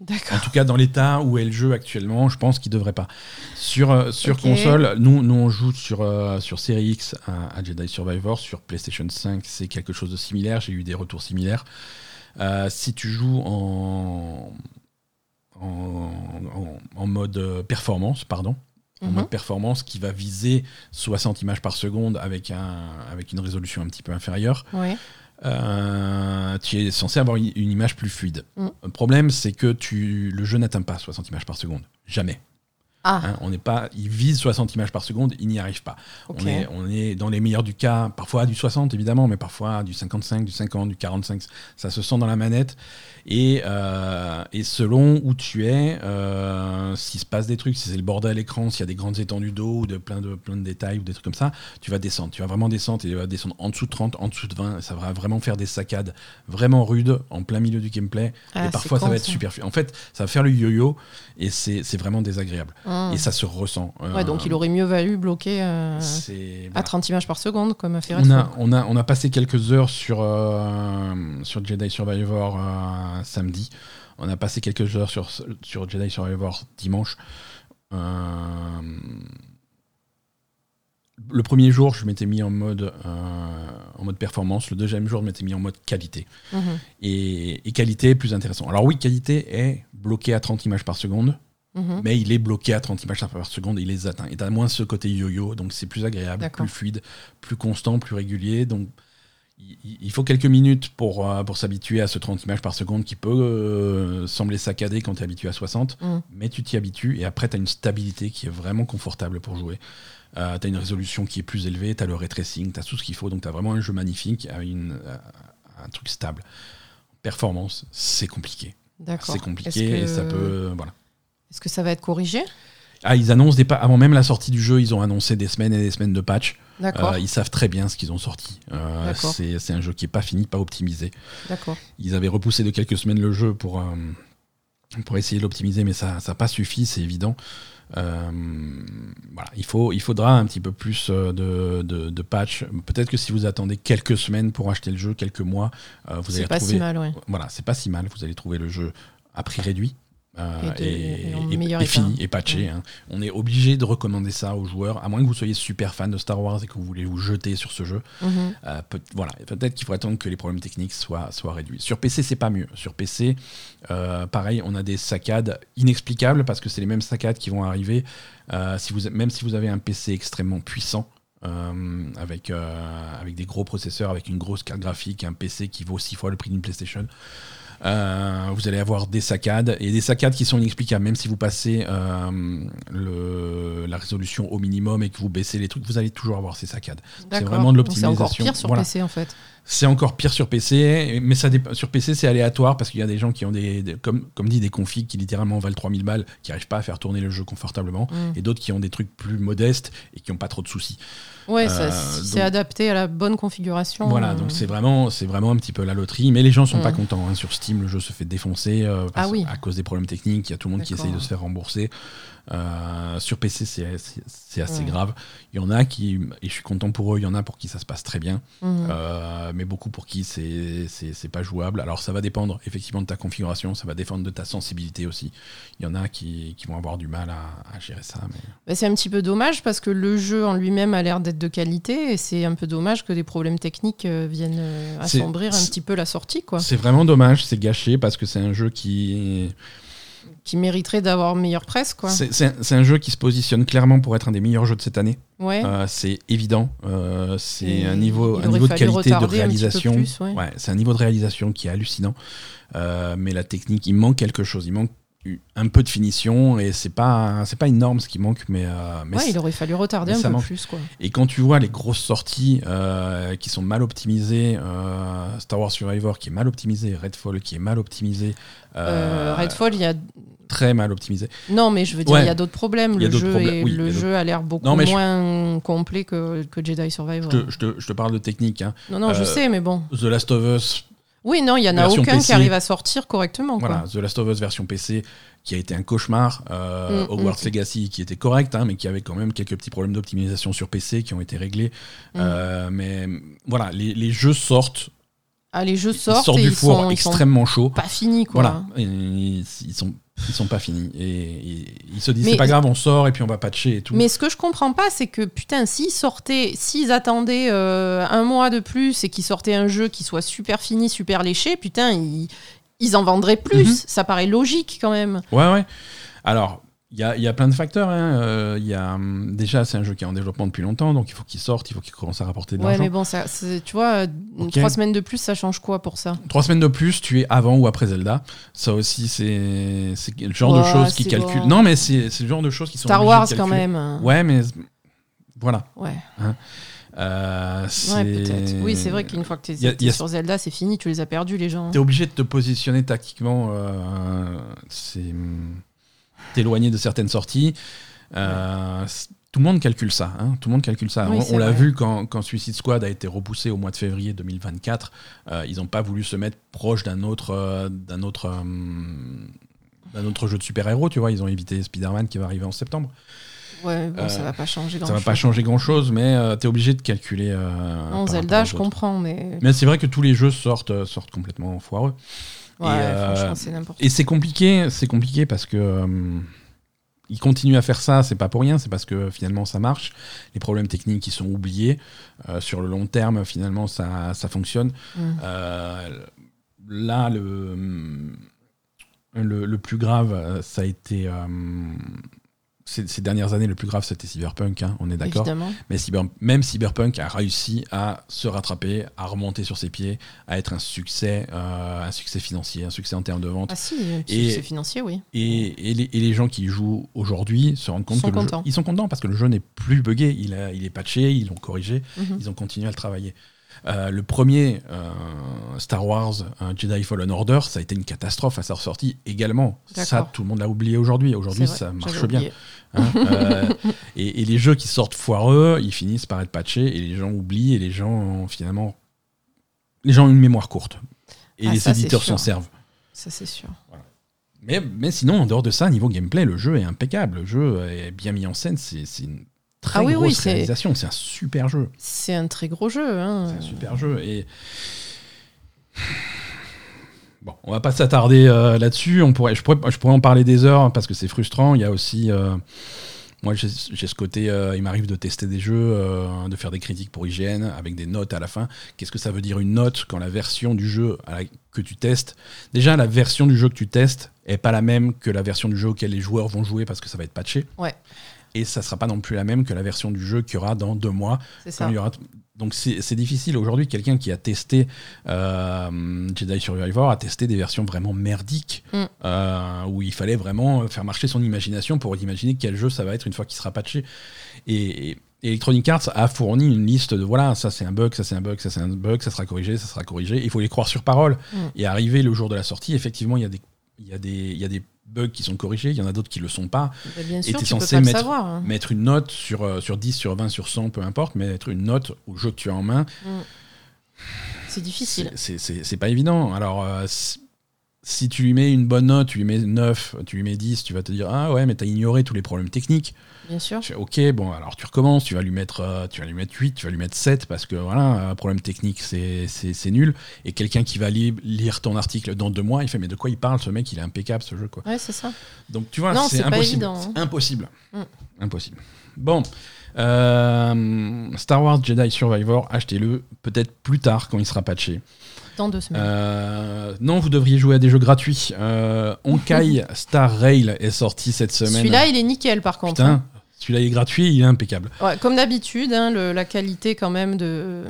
En tout cas, dans l'état où est le jeu actuellement, je pense qu'il devrait pas. Sur, euh, sur console, nous, nous, on joue sur, euh, sur Série X à, Jedi Survivor. Sur PlayStation 5, c'est quelque chose de similaire. J'ai eu des retours similaires. Euh, si tu joues en, en, mode performance, pardon, en mhm. mode performance qui va viser 60 images par seconde avec, un, avec une résolution un petit peu inférieure. Ouais. Euh, tu es censé avoir une, image plus fluide. Mm. Le problème, c'est que tu, le jeu n'atteint pas 60 images par seconde. Jamais. Ah. Hein, on n'est pas, il vise 60 images par seconde, il n'y arrive pas. On, est, on est dans les meilleurs du cas, parfois du 60 évidemment, mais parfois du 55, du 50, du 45. Ça se sent dans la manette. Et, euh, et selon où tu es, euh, s'il se passe des trucs, si c'est le bordel à l'écran, s'il y a des grandes étendues d'eau ou de plein, de plein de détails ou des trucs comme ça, tu vas descendre. Tu vas vraiment descendre et tu vas descendre en dessous de 30, en dessous de 20. Ça va vraiment faire des saccades vraiment rudes en plein milieu du gameplay. Ah, et parfois, ça va être super. En fait, ça va faire le yo-yo et c'est vraiment désagréable. Ah. Et ça se ressent. Ouais, donc il aurait mieux valu bloquer euh, à 30 images par seconde, comme a fait on a, on a, on a passé quelques heures sur, sur Jedi Survivor samedi. On a passé quelques heures sur, sur Jedi Survivor dimanche. Euh, le premier jour, je m'étais mis en mode, euh, en mode performance. Le deuxième jour, je m'étais mis en mode qualité. Mhm. Et, qualité est plus intéressant. Alors oui, qualité est bloqué à 30 images par seconde. Mhm. Mais il est bloqué à 30 images par seconde et il les atteint. Et tu as moins ce côté yo-yo, donc c'est plus agréable, plus fluide, plus constant, plus régulier. Donc il faut quelques minutes pour, euh, pour s'habituer à ce 30 images par seconde qui peut euh, sembler saccadé quand tu es habitué à 60, mm. mais tu t'y habitues et après tu as une stabilité qui est vraiment confortable pour jouer. Euh, tu as une résolution qui est plus élevée, tu as le ray tracing, tu as tout ce qu'il faut, donc tu as vraiment un jeu magnifique, une, un truc stable. Performance, c'est compliqué. C'est compliqué et ça peut. Voilà. Est-ce que ça va être corrigé? Ah, ils annoncent des avant même la sortie du jeu, ils ont annoncé des semaines et des semaines de patch. Euh, ils savent très bien ce qu'ils ont sorti. Euh, c'est un jeu qui est pas fini, pas optimisé. Ils avaient repoussé de quelques semaines le jeu pour, euh, pour essayer de l'optimiser, mais ça n'a pas suffi, c'est évident. voilà, il, faut, il faudra un petit peu plus de, de, patch. Peut-être que si vous attendez quelques semaines pour acheter le jeu, quelques mois, vous allez pas si mal, Voilà, c'est pas si mal. Vous allez trouver le jeu à prix réduit. Euh, et, fini et patché. Hein. On est obligé de recommander ça aux joueurs, à moins que vous soyez super fan de Star Wars et que vous voulez vous jeter sur ce jeu. Mhm. Euh, peut, voilà, peut-être qu'il faut attendre que les problèmes techniques soient, soient réduits. Sur PC, c'est pas mieux. Sur PC, euh, pareil, on a des saccades inexplicables parce que c'est les mêmes saccades qui vont arriver. si vous, même si vous avez un PC extrêmement puissant, avec, avec des gros processeurs, avec une grosse carte graphique, un PC qui vaut six fois le prix d'une PlayStation. Euh, vous allez avoir des saccades et des saccades qui sont inexplicables. Même si vous passez euh, le, la résolution au minimum et que vous baissez les trucs, vous allez toujours avoir ces saccades. C'est vraiment de l'optimisation. C'est encore pire sur PC en fait. C'est encore pire sur PC, mais ça sur PC c'est aléatoire parce qu'il y a des gens qui ont des, comme, comme dit des configs qui littéralement valent 3000 balles, qui n'arrivent pas à faire tourner le jeu confortablement, mm. et d'autres qui ont des trucs plus modestes et qui n'ont pas trop de soucis. Ouais, euh, c'est adapté à la bonne configuration. Voilà, donc c'est vraiment, c'est vraiment un petit peu la loterie. Mais les gens sont pas mm. contents. Hein. Sur Steam, le jeu se fait défoncer euh, ah à cause des problèmes techniques. Il y a tout le monde qui essaye de se faire rembourser. Euh, sur PC, c'est assez grave. Il y en a qui, et je suis content pour eux, il y en a pour qui ça se passe très bien, mhm. euh, mais beaucoup pour qui c'est pas jouable. Alors ça va dépendre effectivement de ta configuration, ça va dépendre de ta sensibilité aussi. Il y en a qui, qui vont avoir du mal à, gérer ça. Mais... c'est un petit peu dommage parce que le jeu en lui-même a l'air d'être de qualité et c'est un peu dommage que des problèmes techniques euh, viennent assombrir un petit peu la sortie. C'est vraiment dommage, c'est gâché parce que c'est un jeu qui qui mériterait d'avoir meilleure presse. quoi. C'est un jeu qui se positionne clairement pour être un des meilleurs jeux de cette année. Ouais. Euh, c'est évident. Euh, c'est un niveau, un niveau de qualité de réalisation. Ouais. c'est un niveau de réalisation qui est hallucinant. Euh, mais la technique, il manque quelque chose. Il manque un peu de finition et c'est pas c'est pas énorme ce qui manque mais, euh, ouais, il aurait fallu retarder un peu plus quoi. et quand tu vois les grosses sorties euh, qui sont mal optimisées euh, Star Wars Survivor qui est mal optimisé Redfall qui est mal optimisé Redfall il y a très mal optimisé. Non mais je veux dire il y a d'autres problèmes. Le jeu le jeu a l'air beaucoup moins complet que, que, Jedi Survivor. Je te, je te, parle de technique hein. non non je sais mais bon. The Last of Us oui, non, il n'y en a aucun qui arrive à sortir correctement. Voilà, The Last of Us version PC qui a été un cauchemar, euh, mm, Hogwarts mm. Legacy qui était correct, hein, mais qui avait quand même quelques petits problèmes d'optimisation sur PC qui ont été réglés. Mm. Euh, mais voilà, les, jeux sortent Ah, les jeux Ils sortent, sortent et du ils four sont, ils extrêmement chaud. pas finis, quoi. Voilà, Et ils, ils sont ils sont pas finis et, et ils se disent c'est pas grave, on sort et puis on va patcher et tout. Mais ce que je comprends pas, c'est que putain, s'ils sortaient, s'ils attendaient euh, un mois de plus et qu'ils sortaient un jeu qui soit super fini, super léché, putain, ils, ils en vendraient plus. Mhm. Ça paraît logique quand même. Ouais, ouais. Alors, il y a, il y a plein de facteurs. hein. Euh, il y a, hum, déjà, c'est un jeu qui est en développement depuis longtemps, donc il faut qu'il sorte, il faut qu'il commence à rapporter de Ouais, l'argent. mais bon, ça, tu vois, euh, Ok. trois semaines de plus, ça change quoi pour ça? Trois semaines de plus, tu es avant ou après Zelda. Ça aussi, c'est le genre de Ouais, choses qui calculent. bon. Non, mais c'est le genre de choses qui sont. Star Wars quand même. Ouais, mais voilà. Ouais, Euh, ouais. Oui, c'est vrai qu'une fois que tu a- es sur Zelda, c'est fini, tu les as perdus, les gens. T'es obligé de te positionner tactiquement, euh, c'est hum, t'éloigner de certaines sorties. Euh, Tout le monde calcule ça. hein, tout le monde calcule ça. Oui, on l'a vu quand, quand Suicide Squad a été repoussé au mois de février 2024. euh, ils n'ont pas voulu se mettre proche d'un autre, euh, d'un autre, d'un autre jeu de super-héros. Tu vois, ils ont évité Spider-Man qui va arriver en septembre. Ouais, bon, ça va pas changer grand Ça va pas changer grand-chose, mais tu es obligé de calculer. Non, Zelda, je comprends, mais. Mais c'est vrai que tous les jeux sortent, sortent complètement foireux. Ouais, euh, franchement, c'est n'importe Et c'est compliqué, c'est compliqué parce que euh, ils continuent à faire ça, c'est pas pour rien, c'est parce que finalement ça marche. Les problèmes techniques ils sont oubliés. Euh, sur le long terme, finalement ça, ça fonctionne. Mm. Euh, là, le, le, le plus grave, ça a été. Ces, ces dernières années, le plus grave, c'était Cyberpunk, hein, on est d'accord. Mais cyber- même Cyberpunk a réussi à se rattraper, à remonter sur ses pieds, à être un succès, euh, un succès financier, un succès en termes de vente. Ah si, un Et- succès financier, oui. Et, et les, et les gens qui y jouent aujourd'hui se rendent compte Sont que le jeu- contents. ils sont contents parce que le jeu n'est plus buggé, il, a- il est patché, ils l'ont corrigé, Mhm. ils ont continué à le travailler. Euh, le premier euh, Star Wars euh, Jedi Fallen Order, ça a été une catastrophe à sa ressortie également. Ça, tout le monde l'a oublié aujourd'hui. Aujourd'hui, ça marche bien. Hein. Euh, et, et les jeux qui sortent foireux, ils finissent par être patchés et les gens oublient et les gens ont finalement, les gens ont une mémoire courte et Ah, les ça, éditeurs s'en servent. Ça, c'est sûr. Mais, mais sinon, en dehors de ça, niveau gameplay, le jeu est impeccable. Le jeu est bien mis en scène. C'est une très Ah grosse oui, réalisation. C'est un super jeu. C'est un très gros jeu. Hein. C'est un super jeu. Et. Bon, on va pas s'attarder euh, là-dessus. On pourrait, je, pourrais, je pourrais en parler des heures parce que c'est frustrant. Il y a aussi. euh, moi, j'ai ce côté. euh, il m'arrive de tester des jeux, de faire des critiques pour IGN avec des notes à la fin. Qu'est-ce que ça veut dire une note quand la version du jeu à la- que tu testes? Déjà, la version du jeu que tu testes est pas la même que la version du jeu auquel les joueurs vont jouer parce que ça va être patché. Ouais. Et ça sera pas non plus la même que la version du jeu qu'il y aura dans deux mois C'est quand il y aura- Donc c'est difficile aujourd'hui. Quelqu'un qui a testé euh, Jedi Survivor a testé des versions vraiment merdiques Mm. euh, où il fallait vraiment faire marcher son imagination pour imaginer quel jeu ça va être une fois qu'il sera patché. Et, et Electronic Arts a fourni une liste de voilà, ça c'est un bug, ça c'est un bug, ça c'est un bug, ça sera corrigé, ça sera corrigé. Il faut les croire sur parole. Mm. Et arrivé le jour de la sortie, effectivement, il y a des, il y a des, il y a des bugs qui sont corrigés, il y en a d'autres qui le sont pas Bah, bien Et sûr, t'es tu peux censé pas mettre- le savoir. hein. mettre une note sur, euh, sur 10, sur 20, sur 100, peu importe, mais mettre une note au jeu que tu as en main, C'est difficile. c'est- c'est c'est- c'est pas évident. Alors, euh, si- tu lui mets une bonne note, tu lui mets 9, tu lui mets 10, tu vas te dire Ah ouais, mais t'as ignoré tous les problèmes techniques. Bien sûr. Fais, ok, bon, alors tu recommences, tu vas lui mettre, euh, tu vas lui mettre 8, tu vas lui mettre 7, parce que voilà, un problème technique, c'est nul. Et quelqu'un qui va li- lire ton article dans deux mois, il fait Mais de quoi il parle Ce mec, il est impeccable, ce jeu, quoi. Ouais, c'est ça. Donc tu vois, Non, c'est impossible. évident, hein. Impossible. Mm. Impossible. Bon. Euh, Star Wars Jedi Survivor, achetez-le peut-être plus tard quand il sera patché. Dans deux semaines. Euh, non, vous devriez jouer à des jeux gratuits. Euh, Honkai <laughs> Star Rail est sorti cette semaine. Celui-là, il est nickel par contre. Putain, celui-là il est gratuit, il est impeccable. Ouais, comme d'habitude, hein, la qualité quand même de euh,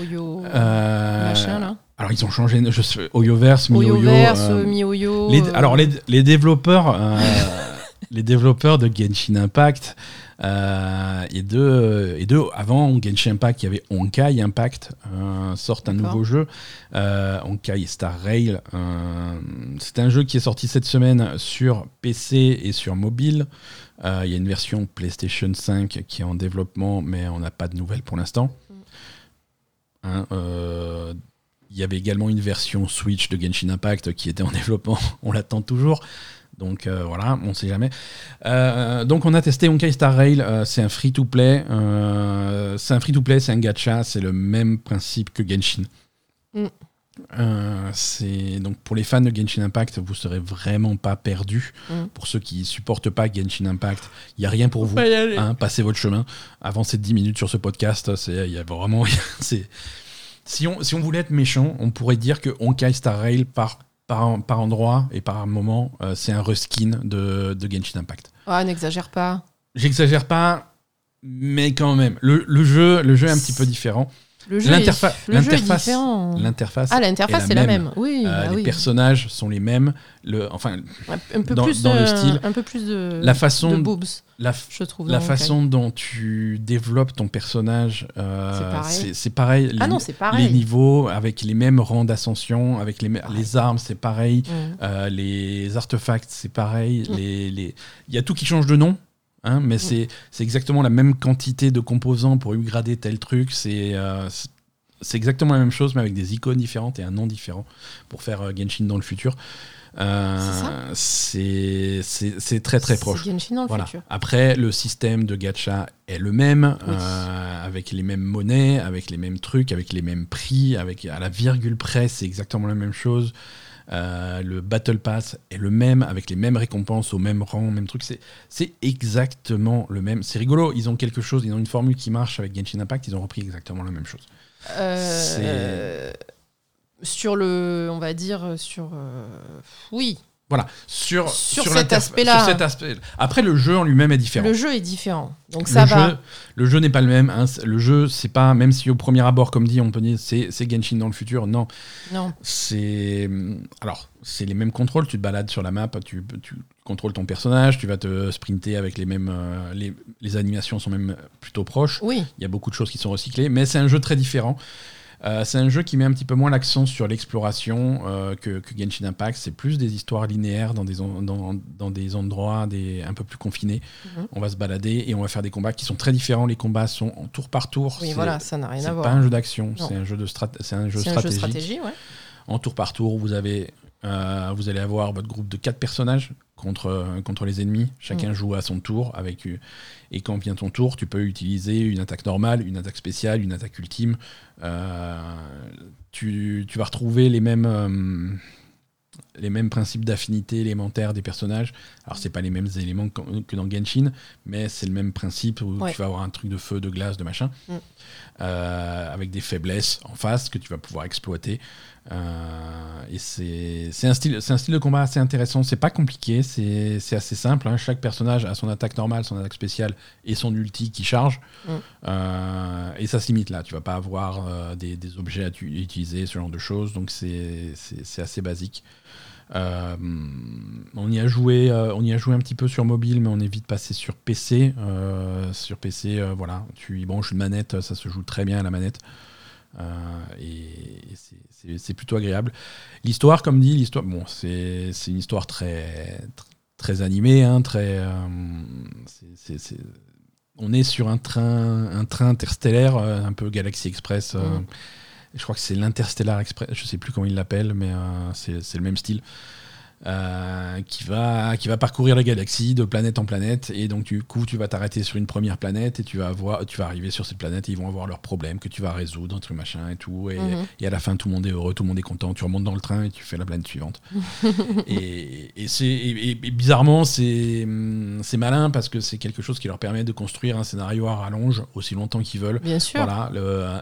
Oyo Euh, machin là. Alors ils ont changé, je sais, Oyoverse, MiOyo. Oyoverse, euh, MiOyo. Euh, alors les, les développeurs, <laughs> les développeurs de Genshin Impact euh, et de et de avant Genshin Impact, il y avait Honkai Impact euh, sortent un nouveau jeu, euh, Honkai Star Rail. euh, c'est un jeu qui est sorti cette semaine sur PC et sur mobile. Euh, Il y a une version PlayStation 5 qui est en développement, mais on n'a pas de nouvelles pour l'instant. Hein, euh, il y avait également une version Switch de Genshin Impact qui était en <laughs> développement. On l'attend toujours. Donc euh, voilà, on ne sait jamais. Euh, donc on a testé Honkai Star Rail. euh, c'est un free-to-play. c'est un free-to-play, c'est un gacha. C'est le même principe que Genshin. Mm. C'est donc pour les fans de Genshin Impact, vous serez vraiment pas perdus. Mm. Pour ceux qui supportent pas Genshin Impact, il y a rien pour vous. Hein, passez votre chemin. Avancez 10 minutes sur ce podcast. C'est il y a vraiment c'est si on si on voulait être méchant, on pourrait dire que Honkai Star Rail par par, par endroit et par moment, euh, c'est un reskin de, de Genshin Impact. Ah, n'exagère pas. J'exagère pas, mais quand même, le, le jeu le jeu est un petit peu différent. Le jeu, L'interfa- est, le jeu est l'interface- différent. L'interface Ah, l'interface, est c'est la même. Oui, Euh, bah les oui. personnages sont les mêmes. Le, enfin, Un peu dans- plus, dans le euh, style. Un peu plus de, la façon, de boobs, la, je trouve. la façon dont tu développes ton personnage, euh, C'est pareil. c'est. Ah Les- non, c'est les pareil. niveaux avec les mêmes rangs d'ascension, avec les, les armes, c'est pareil. Euh, les artefacts, c'est pareil. Mm. Les, les... Il y a tout qui change de nom, hein, mais c'est c'est exactement la même quantité de composants pour upgrader tel truc. C'est euh, exactement la même chose, mais avec des icônes différentes et un nom différent pour faire euh, Genshin dans le futur. Euh, c'est très très proche. C'est Genshin dans le Voilà. futur. Après, le système de gacha est le même, Oui. euh, avec les mêmes monnaies, avec les mêmes trucs, avec les mêmes prix, avec à la virgule près, c'est exactement la même chose. Euh, le Battle Pass est le même, avec les mêmes récompenses, au même rang, même truc. C'est- exactement le même. C'est rigolo, ils ont quelque chose, ils ont une formule qui marche avec Genshin Impact, ils ont repris exactement la même chose. Euh, sur le, on va dire, sur. euh, oui, Voilà, sur, Sur cet aspect-là. sur cet aspect. Après, le jeu en lui-même est différent. le jeu est différent. Donc le ça jeu, va. Le jeu n'est pas le même. hein. Le jeu, c'est pas, même si au premier abord, comme dit, on peut dire c'est c'est Genshin dans le futur. Non, Non. c'est. Alors, c'est les mêmes contrôles. Tu te balades sur la map, tu, tu contrôles ton personnage, tu vas te sprinter avec les mêmes. euh, les, les animations sont même plutôt proches. Oui. Il y a beaucoup de choses qui sont recyclées, mais c'est un jeu très différent. Euh, c'est un jeu qui met un petit peu moins l'accent sur l'exploration euh, que, que Genshin Impact. C'est plus des histoires linéaires dans des, en- dans, dans des endroits des, un peu plus confinés. Mhm. On va se balader et on va faire des combats qui sont très différents. Les combats sont en tour par tour. Oui, voilà, ça n'a rien C'est à pas voir. un jeu d'action, Non. c'est un jeu de strat- c'est un jeu C'est un jeu stratégique. stratégie, ouais. En tour par tour, vous avez euh, vous allez avoir votre groupe de quatre personnages contre euh, contre les ennemis. Chacun joue à son tour avec euh, et quand vient ton tour, tu peux utiliser une attaque normale, une attaque spéciale, une attaque ultime. Euh, tu, tu vas retrouver les mêmes euh, les mêmes principes d'affinité élémentaire des personnages. Alors c'est pas les mêmes éléments que que dans Genshin, mais c'est le même principe où Ouais. tu vas avoir un truc de feu, de glace, de machin, Mm. Euh, avec des faiblesses en face que tu vas pouvoir exploiter. Euh, et c'est un style c'est un style de combat assez intéressant. C'est pas compliqué, c'est assez simple. hein. Chaque personnage a son attaque normale, son attaque spéciale et son ulti qui charge. Mm. Euh, et ça se limite là. Tu vas pas avoir des, des objets à utiliser, ce genre de choses. Donc c'est assez basique. Euh, on y a joué, euh, on y a joué un petit peu sur mobile, mais on est vite passé sur PC. Euh, sur PC, voilà, tu y branches une manette, ça se joue très bien à la manette. Et c'est- plutôt agréable. L'histoire, comme dit, l'histoire, bon, c'est une histoire très tr- très animée, hein, très. on est sur un train, un train interstellaire, un peu Galaxy Express. Mhm. Je crois que c'est l'Interstellar Express, je sais plus comment ils l'appellent, mais euh, c'est le même style. euh, qui, va, qui va parcourir la galaxie de planète en planète. Et donc, du coup, tu vas t'arrêter sur une première planète et tu vas, avoir, tu vas arriver sur cette planète et ils vont avoir leurs problèmes que tu vas résoudre, un truc machin et tout. Et, Mhm. et à la fin, tout le monde est heureux, tout le monde est content. Tu remontes dans le train et tu fais la planète suivante. <laughs> et, et, c'est- et- et bizarrement, c'est c'est malin parce que c'est quelque chose qui leur permet de construire un scénario à rallonge aussi longtemps qu'ils veulent. Bien sûr. Voilà, le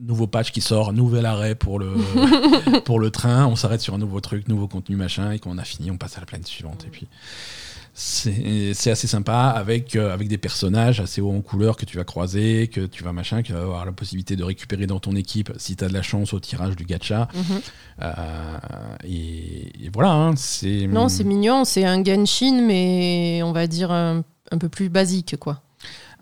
nouveau patch qui sort, nouvel arrêt pour le, <laughs> pour le train, on s'arrête sur un nouveau truc, nouveau contenu, machin, et quand on a fini, on passe à la planète suivante. Et puis, c'est assez sympa avec, euh, avec des personnages assez hauts en couleur que tu vas croiser, que tu vas machin, que tu vas avoir la possibilité de récupérer dans ton équipe si tu as de la chance au tirage du gacha. Mhm. Euh, et, et voilà, hein, c'est. Non, c'est mignon, c'est un Genshin, mais on va dire un, un peu plus basique, quoi.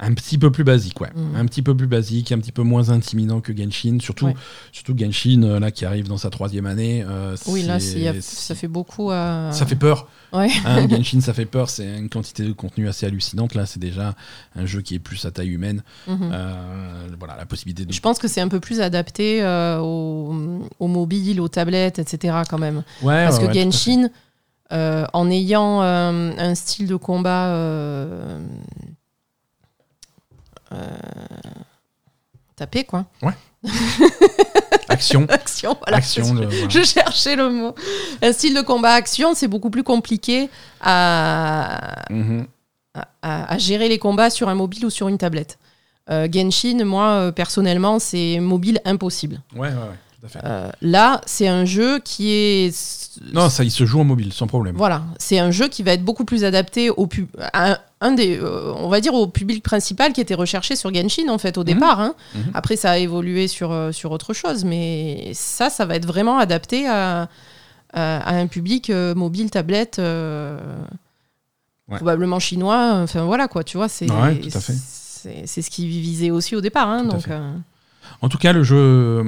Un petit peu plus basique, ouais. Mm. Un petit peu plus basique, un petit peu moins intimidant que Genshin. Surtout, Ouais. surtout Genshin, euh, là, qui arrive dans sa troisième année. euh, Oui, là, a- ça fait beaucoup à. Ça fait peur. Ouais. <laughs> Hein, Genshin, ça fait peur. C'est une quantité de contenu assez hallucinante. Là, c'est déjà un jeu qui est plus à taille humaine. Mhm. Euh, voilà, la possibilité de. Je pense que c'est un peu plus adapté euh, aux, aux tablettes, etc. quand même. Ouais, Parce que. Genshin, euh, en ayant euh, un style de combat euh, tapé, quoi. Ah <laughs> Action. action, voilà. Action, de- voilà. Je cherchais le mot. Un style de combat action, c'est beaucoup plus compliqué à, Mhm. à, à gérer les combats sur un mobile ou sur une tablette. Euh, Genshin, moi, euh, personnellement, c'est mobile impossible. Ouais, ouais, ouais, tout à fait. Euh, là, c'est un jeu qui est. Non, ça, il se joue en mobile, sans problème. Voilà, c'est un jeu qui va être beaucoup plus adapté au pub- à un, un des, euh, on va dire au public principal qui était recherché sur Genshin en fait au départ. hein. Mhm. Après, ça a évolué sur euh, sur autre chose, mais ça, ça va être vraiment adapté à, à, à un public euh, mobile, tablette, euh, Ouais. probablement chinois. Enfin voilà quoi, tu vois, c'est Ouais, ce qui visait aussi au départ. hein, donc En tout cas, le jeu,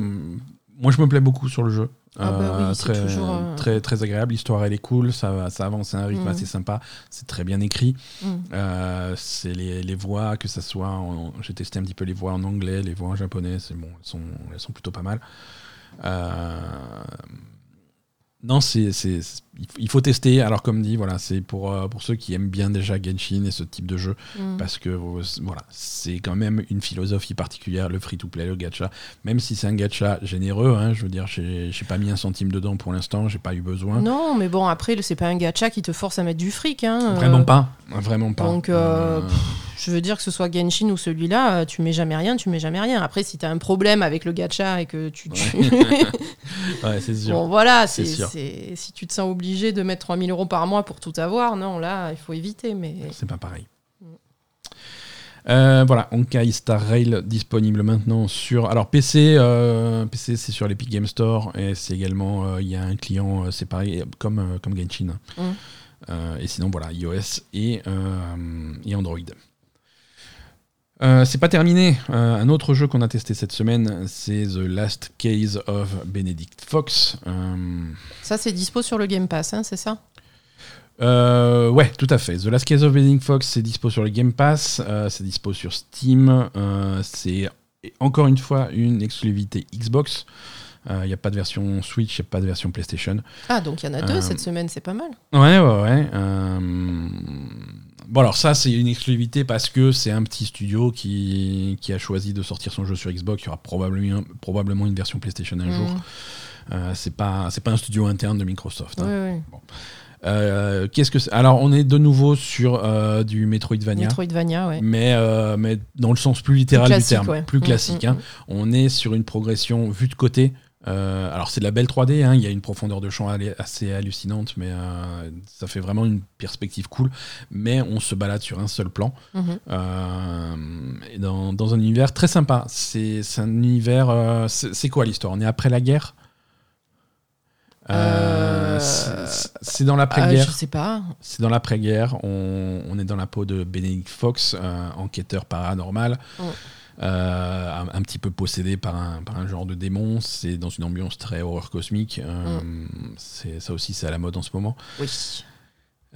moi je me plais beaucoup sur le jeu. Ah bah oui, c'est très, toujours, euh, très, très agréable. L'histoire, elle est cool. Ça, va- ça avance à un rythme Mhm. assez sympa. C'est très bien écrit. mm. Euh, c'est les, les voix, que ça soit. en- J'ai testé un petit peu les voix en anglais, les voix en japonais. C'est bon, elles sont, elles sont plutôt pas mal. Euh, non, c'est, c'est- c'est- il faut- tester. Alors, comme dit, voilà, c'est pour, euh, pour ceux qui aiment bien déjà Genshin et ce type de jeu. Mm. Parce que euh, voilà, c'est quand même une philosophie particulière, le free-to-play, le gacha. Même si c'est un gacha généreux, hein, je veux dire, j'ai j'ai pas mis un centime dedans pour l'instant, j'ai pas eu besoin. Non, mais bon, après, c'est pas un gacha qui te force à mettre du fric. Hein, Vraiment euh, pas, vraiment pas. donc, Euh, Je veux dire que ce soit Genshin ou celui-là, euh, tu mets jamais rien, tu mets jamais rien. Après, si t'as un problème avec le gacha et que tu. tu- <laughs> ouais, c'est sûr. bon, voilà, C'est c'est c'est- si tu te sens obligé de mettre 3000 euros par mois pour tout avoir, non, là, il faut éviter. Mais C'est pas pareil. Mm. Euh, voilà, Honkai Star Rail disponible maintenant sur. Alors PC, euh, PC c'est sur l'Epic Game Store et c'est également euh, il y a un client euh, séparé comme comme Genshin. Mm. Et sinon voilà iOS et, et Android. Euh, c'est pas terminé. Euh, un autre jeu qu'on a testé cette semaine, c'est The Last Case of Benedict Fox. Euh, ça, c'est dispo sur le Game Pass, hein, c'est ça? Ouais, tout à fait. The Last Case of Benedict Fox, c'est dispo sur le Game Pass, c'est dispo sur Steam, c'est encore une fois une exclusivité Xbox. Il n'y a pas de version Switch, il n'y a pas de version PlayStation. Ah, donc il y en a deux cette semaine, c'est pas mal. Ouais, ouais, ouais. Bon, alors ça, c'est une exclusivité parce que c'est un petit studio qui, qui a choisi de sortir son jeu sur Xbox. Il y aura probablement, probablement une version PlayStation un jour. Mm. Euh, c'est pas, c'est pas un studio interne de Microsoft. hein. Euh, qu'est-ce que Alors, on est de nouveau sur euh, du Metroidvania. Metroidvania, ouais. Mais, euh, mais dans le sens plus littéral du terme, ouais. plus Mm, classique. mm, hein. On est sur une progression vue de côté. Euh, alors c'est de la belle 3D, hein, il y a une profondeur de champ assez hallucinante, mais euh, ça fait vraiment une perspective cool. Mais on se balade sur un seul plan, Mhm. euh, et dans, dans un univers très sympa. C'est un univers... c'est quoi l'histoire? On est après la guerre? Euh, c'est- dans l'après-guerre. je sais pas. C'est dans l'après-guerre. On, on est dans la peau de Benedict Fox, euh, enquêteur paranormal. Euh, un, un petit peu possédé par un, par un genre de démon. C'est dans une ambiance très horreur cosmique. Euh, c'est Ça aussi, c'est à la mode en ce moment. Oui,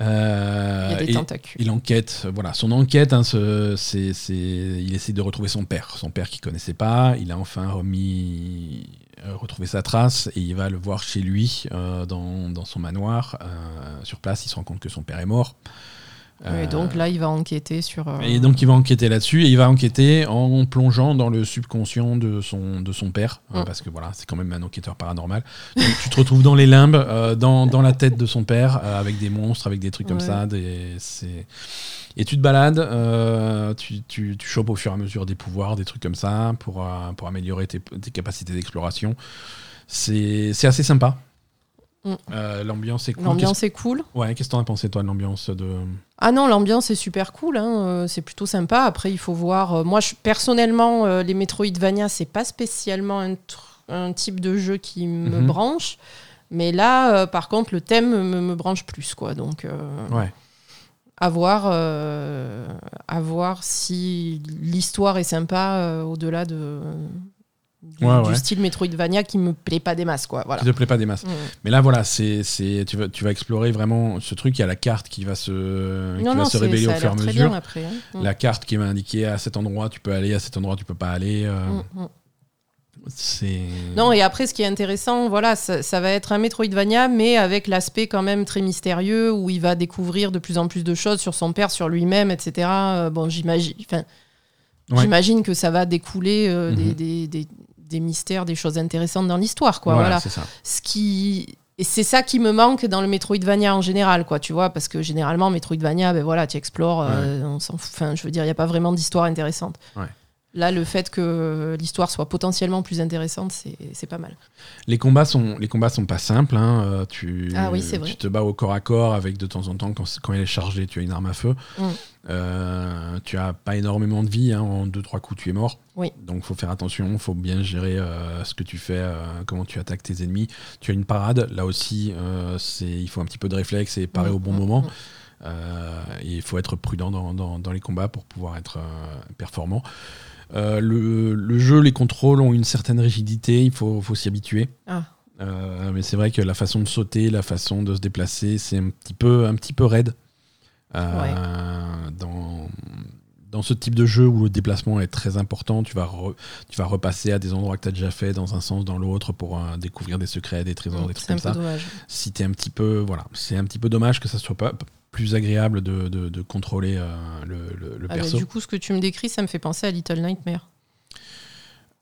Euh, il y a des et tentacules. il enquête, voilà, son enquête, hein, ce- c'est, c'est- il essaie de retrouver son père, son père qu'il connaissait pas. Il a enfin remis, euh, retrouvé sa trace et il va le voir chez lui euh, dans, dans son manoir. Sur place, il se rend compte que son père est mort. Ouais, Euh, donc là, il va enquêter sur. euh, et donc il va enquêter là-dessus et il va enquêter en plongeant dans le subconscient de son, de son père, hein, Mm. parce que voilà, c'est quand même un enquêteur paranormal. Donc tu te retrouves dans les limbes, euh, dans, dans la tête de son père, euh, avec des monstres, avec des trucs comme ça. Des, et tu te balades, euh, tu, tu, tu chopes au fur et à mesure des pouvoirs, des trucs comme ça, pour, euh, pour améliorer tes, tes capacités d'exploration. C'est assez sympa. Mm. Euh, l'ambiance est cool. L'ambiance est cool. Qu'est-ce- Ouais, qu'est-ce que t'en as pensé toi de l'ambiance de Ah non, l'ambiance est super cool, hein, euh, c'est plutôt sympa. Après, il faut voir. euh, moi, je, personnellement, euh, les Metroidvania, c'est pas spécialement un, tr- un type de jeu qui me Mhm. branche. Mais là, par contre, le thème me, me branche plus, quoi. Donc, Ouais. à voir, à voir si l'histoire est sympa au-delà de Ouais, du ouais. style Metroidvania qui me plaît pas des masses, quoi. Voilà. qui te plaît pas des masses. Mm. Mais là, voilà, c'est, c'est, tu, vas, tu vas explorer vraiment ce truc. Il y a la carte qui va se, qui Non, va non, se révéler au fur et à mesure. après. hein. Mm. La carte qui va indiquer à cet endroit tu peux aller, à cet endroit tu peux pas aller. euh, Mm. Non, et après, ce qui est intéressant, voilà, ça, ça va être un Metroidvania, mais avec l'aspect quand même très mystérieux, où il va découvrir de plus en plus de choses sur son père, sur lui-même, etc. Euh, bon, j'imagine, enfin, Ouais. j'imagine que ça va découler euh, des, Mhm. des- des- des mystères, des choses intéressantes dans l'histoire, quoi. Voilà, Voilà. c'est ça. Ce qui et c'est ça qui me manque dans le Metroidvania en général, quoi, tu vois, parce que généralement, Metroidvania, ben voilà, tu explores, euh, on s'en fout. Enfin, je veux dire, il n'y a pas vraiment d'histoire intéressante. Ouais. Là, le fait que l'histoire soit potentiellement plus intéressante, c'est pas mal. Les combats sont, les combats sont pas simples. hein. Euh, Tu, Ah oui, c'est vrai. tu te bats au corps à corps avec de temps en temps, quand, quand elle est chargée, tu as une arme à feu. Mm. Euh, tu as pas énormément de vie. hein. En 2-3 coups, tu es mort. Oui. Donc faut faire attention, faut bien gérer euh, ce que tu fais, euh, comment tu attaques tes ennemis. Tu as une parade. Là aussi, il faut un petit peu de réflexe et parer Mm, au bon mm, moment. et il faut être prudent dans, dans- dans les combats pour pouvoir être performant. Euh, le, le jeu, les contrôles ont une certaine rigidité, il faut, faut s'y habituer. Ah. Euh, mais c'est vrai que la façon de sauter, la façon de se déplacer, c'est un petit peu, un petit peu raide. Euh, dans, dans ce type de jeu où le déplacement est très important, tu vas, re- tu vas repasser à des endroits que tu as déjà fait dans un sens, dans l'autre pour euh, découvrir des secrets, des trésors, des trucs C'est un comme peu ça dommage. si t'es un petit peu voilà c'est un petit peu dommage que ça soit pas plus agréable de, de- de contrôler euh, le, le- le Ah bah, perso. du coup, ce que tu me décris, ça me fait penser à Little Nightmare.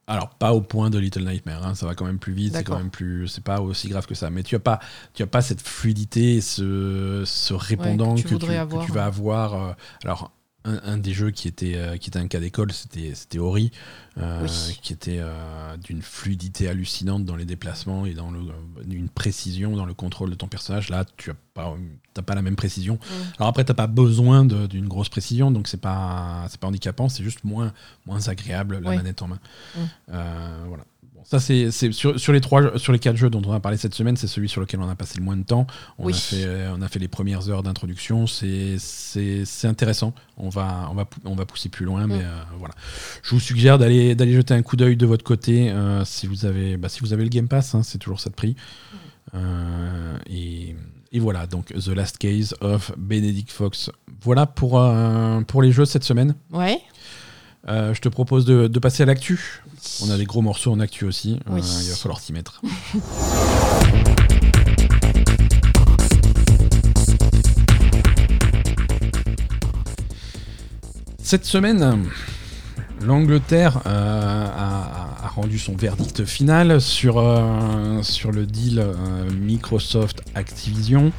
alors pas au point de Little Nightmare hein, ça va quand même plus vite c'est quand même plus c'est pas aussi grave que ça. Mais tu as pas tu as pas cette fluidité ce, ce répondant tu que, tu, que vas avoir euh, alors un, un des jeux qui était, euh, qui était un cas d'école, c'était c'était Ori, euh, Oui. qui était euh, d'une fluidité hallucinante dans les déplacements et dans le, une précision dans le contrôle de ton personnage. Là, tu n'as pas, t'as pas la même précision. Mm. Alors après, tu n'as pas besoin d'une grosse précision, donc c'est pas, c'est pas handicapant, c'est juste moins, moins agréable la Oui. manette en main. Mm. Voilà. Bon, ça, c'est sur, sur les trois, sur les quatre jeux dont on a parlé cette semaine, c'est celui sur lequel on a passé le moins de temps. On, Oui. a, fait, euh, on a fait les premières heures d'introduction. C'est intéressant. On va, on, va, pou- on va pousser plus loin, mais Mm. euh, voilà. Je vous suggère d'aller jeter un coup d'œil de votre côté euh, si, vous avez, bah, si vous avez le Game Pass. hein, c'est toujours ça de prix. Euh, et, et voilà, donc The Last Case of Benedict Fox. Voilà pour, pour les jeux cette semaine. Ouais. Euh, je te propose de, de passer à l'actu. On a des gros morceaux en actu aussi. Oui. Euh, il va falloir s'y mettre. Cette semaine, l'Angleterre euh, a, a rendu son verdict final sur, sur le deal euh, Microsoft Activision.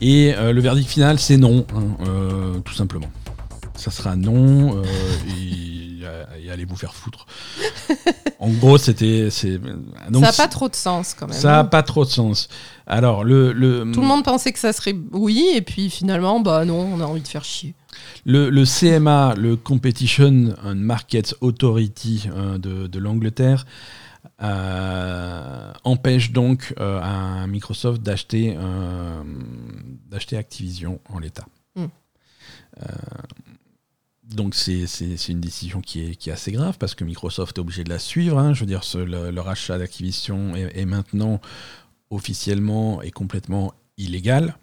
Et le verdict final, c'est non, hein, tout simplement. Ça sera non, euh, et, et allez vous faire foutre. en gros, c'était. ça n'a pas trop de sens quand même. ça a hein. pas trop de sens. Alors, le, le, Tout le monde pensait que ça serait oui, et puis finalement, bah non, on a envie de faire chier. Le, le CMA, le Competition and Markets Authority euh, de, de l'Angleterre, euh, empêche donc euh, à Microsoft d'acheter euh, d'acheter Activision en l'état. Mm. Donc c'est une décision qui est, qui est assez grave parce que Microsoft est obligé de la suivre. hein. Je veux dire, ce- le, le rachat d'Activision est, est maintenant officiellement et complètement illégal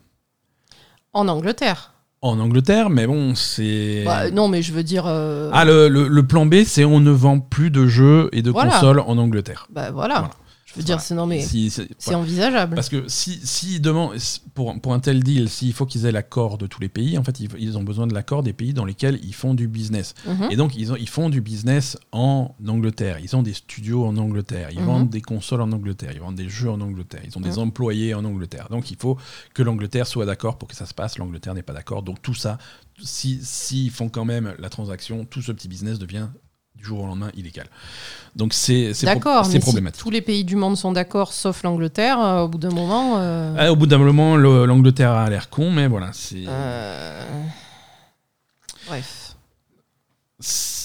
En Angleterre. en Angleterre, mais bon, c'est... Bah, non, mais je veux dire. euh, Ah, le, le- le plan B, c'est on ne vend plus de jeux et de Voilà. consoles en Angleterre. bah voilà. Voilà. Je veux dire, c'est non, mais Si- c'est- c'est voilà. envisageable. Parce que si, si demandent- pour, pour un tel deal, s'il faut qu'ils aient l'accord de tous les pays, en fait, ils, ils ont besoin de l'accord des pays dans lesquels ils font du business. Mhm. Et donc, ils, ont, ils font du business en Angleterre. Ils ont des studios en Angleterre. Ils Mhm. vendent des consoles en Angleterre. Ils vendent des jeux en Angleterre. Ils ont des Mhm. employés en Angleterre. Donc, il faut que l'Angleterre soit d'accord pour que ça se passe. L'Angleterre n'est pas d'accord. Donc, tout ça, s'ils si, s'ils font quand même la transaction, tout ce petit business devient du jour au lendemain illégal. Donc, c'est pro- mais si problématique. tous les pays du monde sont d'accord, sauf l'Angleterre, euh, au bout d'un moment. euh, Ah, au bout d'un moment, le- l'Angleterre a l'air con, mais voilà, c'est euh, Bref.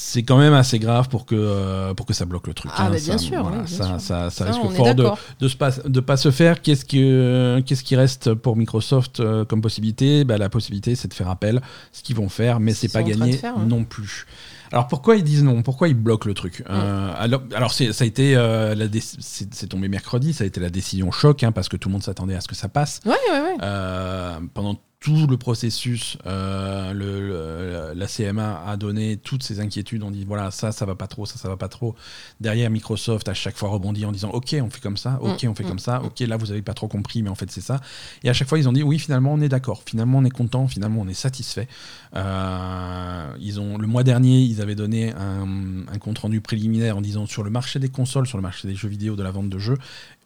C'est quand même assez grave pour que, euh, pour que ça bloque le truc. Ah, hein. bah, bien Ça, sûr, voilà, oui, bien ça, sûr. ça- ça Ça, risque fort de ne pas, de pas se faire. Qu'est-ce, que, qu'est-ce qui reste pour Microsoft euh, comme possibilité? Bah, La possibilité, c'est de faire appel, ce qu'ils vont faire, mais c'est pas gagné faire, hein. non plus. Alors pourquoi ils disent non? Pourquoi ils bloquent le truc Euh, Alors, ça a été euh, c'est, tombé mercredi, ça a été la décision choc hein, parce que tout le monde s'attendait à ce que ça passe. Ouais, ouais, ouais. Euh, pendant tout le processus, euh, le, la CMA a donné toutes ses inquiétudes. On dit voilà, ça, ça va pas trop, ça, ça va pas trop. Derrière, Microsoft à chaque fois rebondit en disant ok, on fait comme ça, ok, on fait Mm, comme ça, ok, là vous avez pas trop compris, mais en fait c'est ça. Et à chaque fois, ils ont dit oui, finalement on est d'accord, finalement on est content, finalement on est satisfait. Euh, ils ont le mois dernier, ils avaient donné un, un compte rendu préliminaire en disant sur le marché des consoles, sur le marché des jeux vidéo, de la vente de jeux,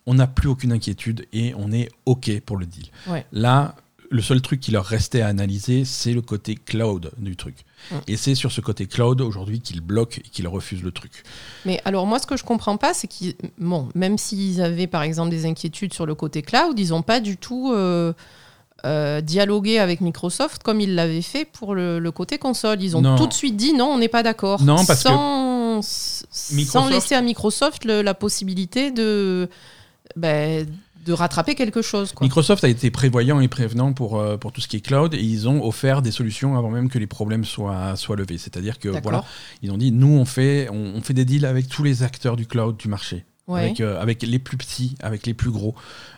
on n'a plus aucune inquiétude et on est ok pour le deal. Ouais. Là, le seul truc qui leur restait à analyser, c'est le côté cloud du truc. Mm. Et c'est sur ce côté cloud aujourd'hui qu'ils bloquent et qu'ils refusent le truc. Mais alors moi, ce que je comprends pas, c'est qu'ils, bon, même s'ils avaient par exemple des inquiétudes sur le côté cloud, ils n'ont pas du tout euh, euh, dialogué avec Microsoft comme ils l'avaient fait pour le, le côté console. Ils ont Non. tout de suite dit non, on n'est pas d'accord. Non, parce que sans, sans Microsoft- laisser à Microsoft le- la possibilité de, ben, de rattraper quelque chose. Quoi. Microsoft a été prévoyant et prévenant pour, euh, pour tout ce qui est cloud et ils ont offert des solutions avant même que les problèmes soient, soient levés. C'est-à-dire que voilà, ils ont dit nous on fait, on, on fait des deals avec tous les acteurs du cloud du marché. Ouais. Avec, euh, avec les plus petits, avec les plus gros,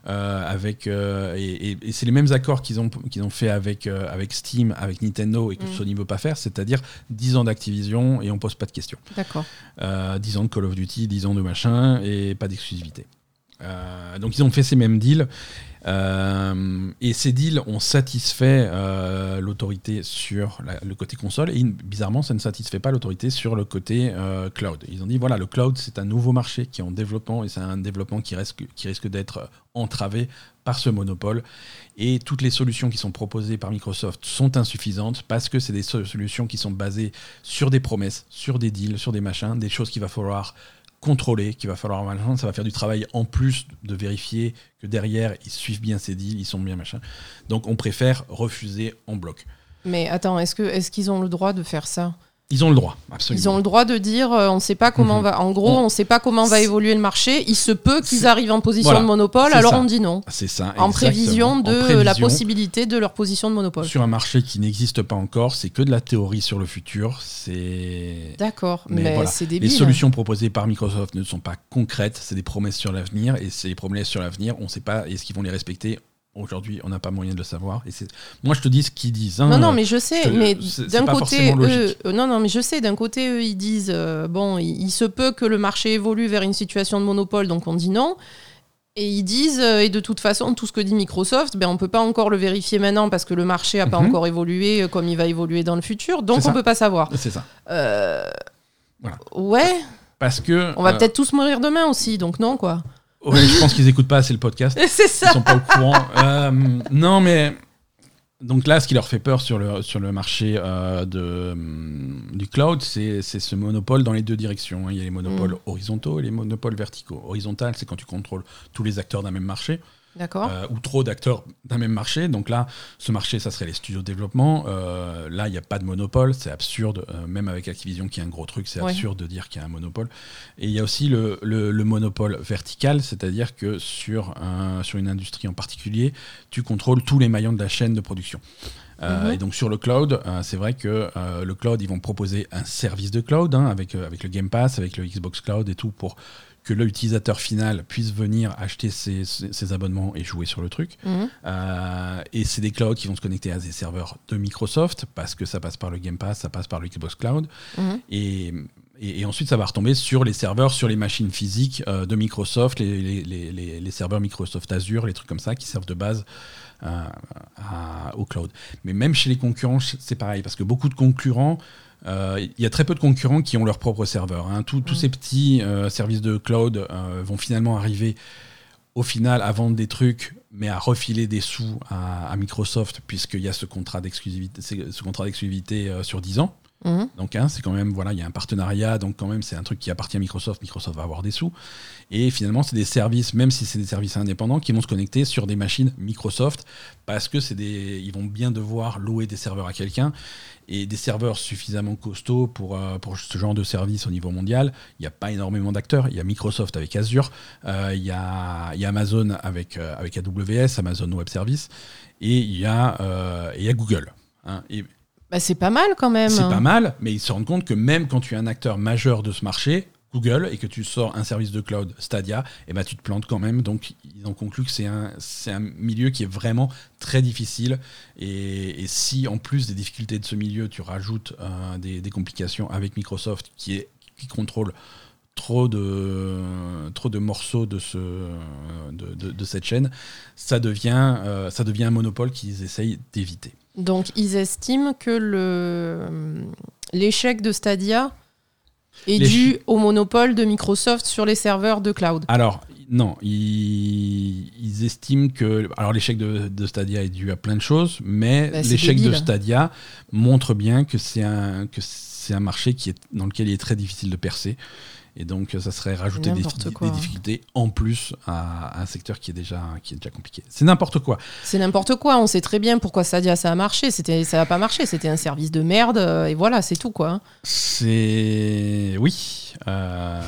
euh, avec euh, et, et- et c'est les mêmes accords qu'ils ont qu'ils ont fait avec avec Steam, avec Nintendo et que Mm. Sony veut pas faire, c'est-à-dire 10 ans d'Activision et on pose pas de questions. D'accord. Euh, 10 ans de Call of Duty, 10 ans de machin et pas d'exclusivité. Euh, donc ils ont fait ces mêmes deals. Euh, et ces deals ont satisfait euh, l'autorité sur le côté console et bizarrement ça ne satisfait pas l'autorité sur le côté cloud. Ils ont dit voilà le cloud c'est un nouveau marché qui est en développement et c'est un développement qui risque, qui risque d'être entravé par ce monopole et toutes les solutions qui sont proposées par Microsoft sont insuffisantes parce que c'est des so- solutions qui sont basées sur des promesses, sur des deals, sur des machins, des choses qu'il va falloir contrôler, qu'il va falloir machin. Ça va faire du travail en plus de vérifier que derrière ils suivent bien ces deals, ils sont bien machin. Donc on préfère refuser en bloc. Mais attends, est-ce que est-ce qu'ils ont le droit de faire ça? Ils ont le droit, absolument. Ils ont le droit de dire euh, on ne sait pas comment Mhm. va. En gros, On- ne sait pas comment va évoluer le marché. Il se peut qu'ils arrivent en position Voilà. de monopole, alors ça. on dit non. C'est ça. En exactement. prévision de En la possibilité de leur position de monopole. Sur un marché qui n'existe pas encore, c'est que de la théorie sur le futur. C'est D'accord, Mais mais, voilà. c'est Les solutions proposées par Microsoft ne sont pas concrètes, c'est des promesses sur l'avenir, et ces promesses sur l'avenir, on ne sait pas est-ce qu'ils vont les respecter. Aujourd'hui, on n'a pas moyen de le savoir. Et c'est moi, je te dis ce qu'ils disent. hein. Non, non, mais je sais. je- mais d'un côté, eux, euh, non, non, mais je sais. D'un côté, eux, ils disent euh, bon, il, il se peut que le marché évolue vers une situation de monopole, donc on dit non. Et ils disent, euh, et de toute façon, tout ce que dit Microsoft, ben, on peut pas encore le vérifier maintenant parce que le marché a pas Mhm. encore évolué comme il va évoluer dans le futur, donc on ça. peut pas savoir. C'est ça. Euh, Voilà. Ouais, Parce que. on va peut-être tous mourir demain aussi, donc non, quoi. Ouais, je pense qu'ils écoutent pas assez le podcast. <laughs> C'est Ils ça. sont pas au courant. Euh, non, mais. Donc là, ce qui leur fait peur sur le, sur le marché euh, de, hum, du cloud, c'est c'est ce monopole dans les deux directions. hein. Il y a les monopoles Mm. horizontaux et les monopoles verticaux. Horizontal, c'est quand tu contrôles tous les acteurs d'un même marché. D'accord. euh, ou trop d'acteurs d'un même marché. Donc là, ce marché, ça serait les studios de développement. Euh, là, il n'y a pas de monopole. C'est absurde, euh, même avec Activision qui est un gros truc, c'est Ouais. absurde de dire qu'il y a un monopole. Et il y a aussi le, le- le monopole vertical, c'est-à-dire que sur, un- sur une industrie en particulier, tu contrôles tous les maillons de la chaîne de production. Euh, Mhm. Et donc sur le cloud, euh, c'est vrai que euh, le cloud, ils vont proposer un service de cloud hein, avec, avec le Game Pass, avec le Xbox Cloud et tout pour que l'utilisateur final puisse venir acheter ses, ses- ses abonnements et jouer sur le truc. Mhm. Euh, et c'est des clouds qui vont se connecter à des serveurs de Microsoft parce que ça passe par le Game Pass, ça passe par le Xbox Cloud. Mhm. Et, et- et ensuite, ça va retomber sur les serveurs, sur les machines physiques euh, de Microsoft, les, les- les- les- les serveurs Microsoft Azure, les trucs comme ça qui servent de base euh, à- au cloud. Mais même chez les concurrents, c'est pareil parce que beaucoup de concurrents. Euh, Il y a très peu de concurrents qui ont leur propre serveur. hein. Tous tous Mm. ces petits euh, services de cloud euh, vont finalement arriver au final à vendre des trucs, mais à refiler des sous à, à Microsoft, puisqu'il y a ce contrat d'exclusivité, sur 10 ans. Mhm. Donc hein, c'est quand même voilà, il y a un partenariat, donc quand même c'est un truc qui appartient à Microsoft. Microsoft va avoir des sous. Et finalement c'est des services, même si c'est des services indépendants, qui vont se connecter sur des machines Microsoft parce que c'est des, ils vont bien devoir louer des serveurs à quelqu'un et des serveurs suffisamment costauds pour euh, pour ce genre de service au niveau mondial. Il n'y a pas énormément d'acteurs. Il y a Microsoft avec Azure, euh, il y a il y a Amazon avec euh, avec AWS, Amazon Web Service, et il y a il y a Google. hein. et Bah, c'est pas mal quand même. c'est pas mal, mais ils se rendent compte que même quand tu es un acteur majeur de ce marché, Google et que tu sors un service de cloud Stadia, et ben tu te plantes quand même. Donc ils ont conclu que c'est un, milieu qui est vraiment très difficile. Et, et, si en plus des difficultés de ce milieu, tu rajoutes euh, des, des, complications avec Microsoft qui, est, qui contrôle trop de, trop de morceaux de, ce, de, de, de cette chaîne, ça devient, euh, ça devient un monopole qu'ils essayent d'éviter. Donc ils estiment que le, l'échec de Stadia est Les dû au monopole de Microsoft sur les serveurs de cloud. Alors, non, ils, ils estiment que. Alors, l'échec de, de Stadia est dû à plein de choses, mais Bah, l'échec de. Stadia montre bien que c'est un, que c'est un marché qui est, dans lequel il est très difficile de percer. Et donc, ça serait rajouter des, difficultés en plus à, à un secteur qui est déjà, qui est déjà compliqué. C'est n'importe quoi. C'est n'importe quoi, on sait très bien pourquoi Stadia ça a marché, c'était ça a pas marché, c'était un service de merde euh, et voilà, c'est tout quoi. C'est. Oui. euh,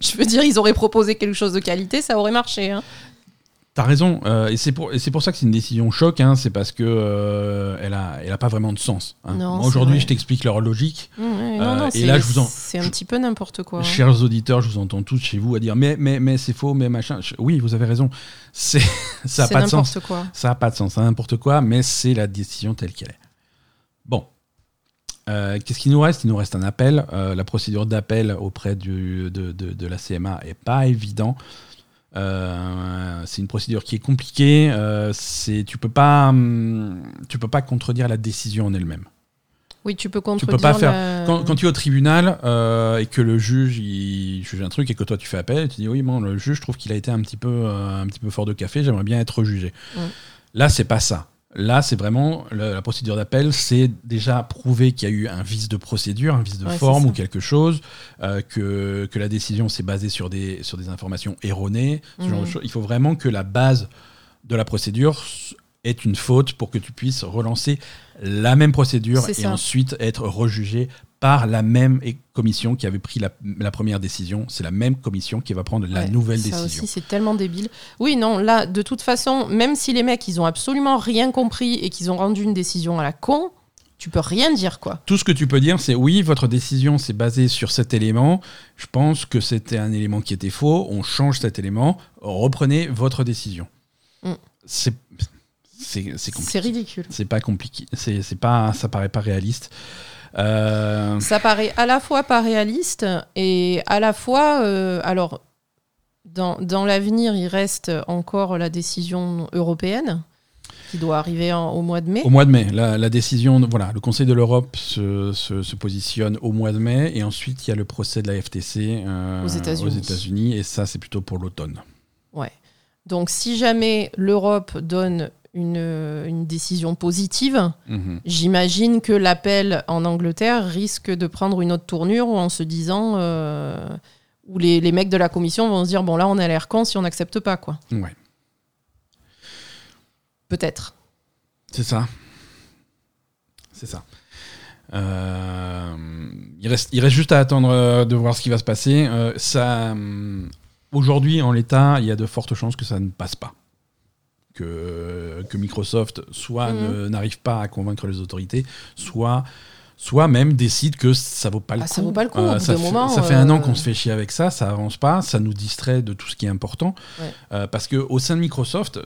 Je veux dire, ils auraient proposé quelque chose de qualité, ça aurait marché. hein. T'as raison, euh, et c'est pour, et c'est pour ça que c'est une décision choc, hein, c'est parce que euh, elle, a, elle a pas vraiment de sens. hein. Aujourd'hui, je t'explique leur logique. Mmh, ouais, Euh, non, non, et là, je vous en- C'est un petit peu n'importe quoi. hein. Chers auditeurs, je vous entends tous chez vous à dire mais, mais, mais c'est faux, mais machin. Je- Oui, vous avez raison. C'est, <laughs> ça n'a pas de sens. quoi. Ça n'a pas de sens, c'est n'importe quoi, mais c'est la décision telle qu'elle est. Bon. Euh, Qu'est-ce qu'il nous reste? Il nous reste un appel. La procédure d'appel auprès du, de, de- de la CMA est pas évident. Euh, c'est une procédure qui est compliquée. Euh, c'est, tu peux pas, hum, tu peux pas contredire la décision en elle-même. Oui, tu peux Tu contredire peux pas faire. la- Quand, quand tu es au tribunal euh, et que le juge il juge un truc et que toi tu fais appel, tu dis oui bon le juge je trouve qu'il a été un petit peu un petit peu fort de café, j'aimerais bien être jugé. Mm. Là c'est pas ça. Là c'est vraiment le- la procédure d'appel, c'est déjà prouver qu'il y a eu un vice de procédure, un vice de Ouais, forme ou quelque chose, euh, que, que la décision s'est basée sur des sur des informations erronées. Ce genre de choses. Il faut vraiment que la base de la procédure est une faute pour que tu puisses relancer la même procédure et ça. ensuite être rejugé par la même commission qui avait pris la, la première décision. C'est la même commission qui va prendre la nouvelle ça décision. aussi, c'est tellement débile. Oui, non, là, de toute façon, même si les mecs, ils ont absolument rien compris et qu'ils ont rendu une décision à la con, tu peux rien dire, quoi. Tout ce que tu peux dire, c'est oui, votre décision s'est basée sur cet élément. Je pense que c'était un élément qui était faux. On change cet élément. Reprenez votre décision. Mm. C'est ridicule. C'est pas compliqué. C'est pas ça paraît pas réaliste. Euh, Ça paraît à la fois pas réaliste et à la fois. euh, alors, dans, dans l'avenir, il reste encore la décision européenne qui doit arriver en- au mois de mai. Au mois de mai, la, la décision, voilà, le Conseil de l'Europe se, se- se positionne au mois de mai, et ensuite il y a le procès de la FTC euh, Aux États-Unis. États-Unis, et ça c'est plutôt pour l'automne. Ouais. Donc, si jamais l'Europe donne une, une décision positive, Mhm. j'imagine que l'appel en Angleterre risque de prendre une autre tournure en se disant. euh, où les, les mecs de la commission vont se dire bon là on a l'air con si on n'accepte pas quoi Ouais, peut-être c'est ça. C'est ça. Euh, il, reste, il reste juste à attendre euh, de voir ce qui va se passer. Euh, ça, hum, Aujourd'hui, en l'état, il y a de fortes chances que ça ne passe pas. Que, que Microsoft soit Mhm. n'arrive pas à convaincre les autorités, soit, soit même décide que ça vaut pas le Ah, coup. ça vaut pas le coup, bout ça, fait, moment, ça fait un an euh, qu'on se fait chier avec ça, ça avance pas, ça nous distrait de tout ce qui est important. Ouais. Euh, parce que au sein de Microsoft,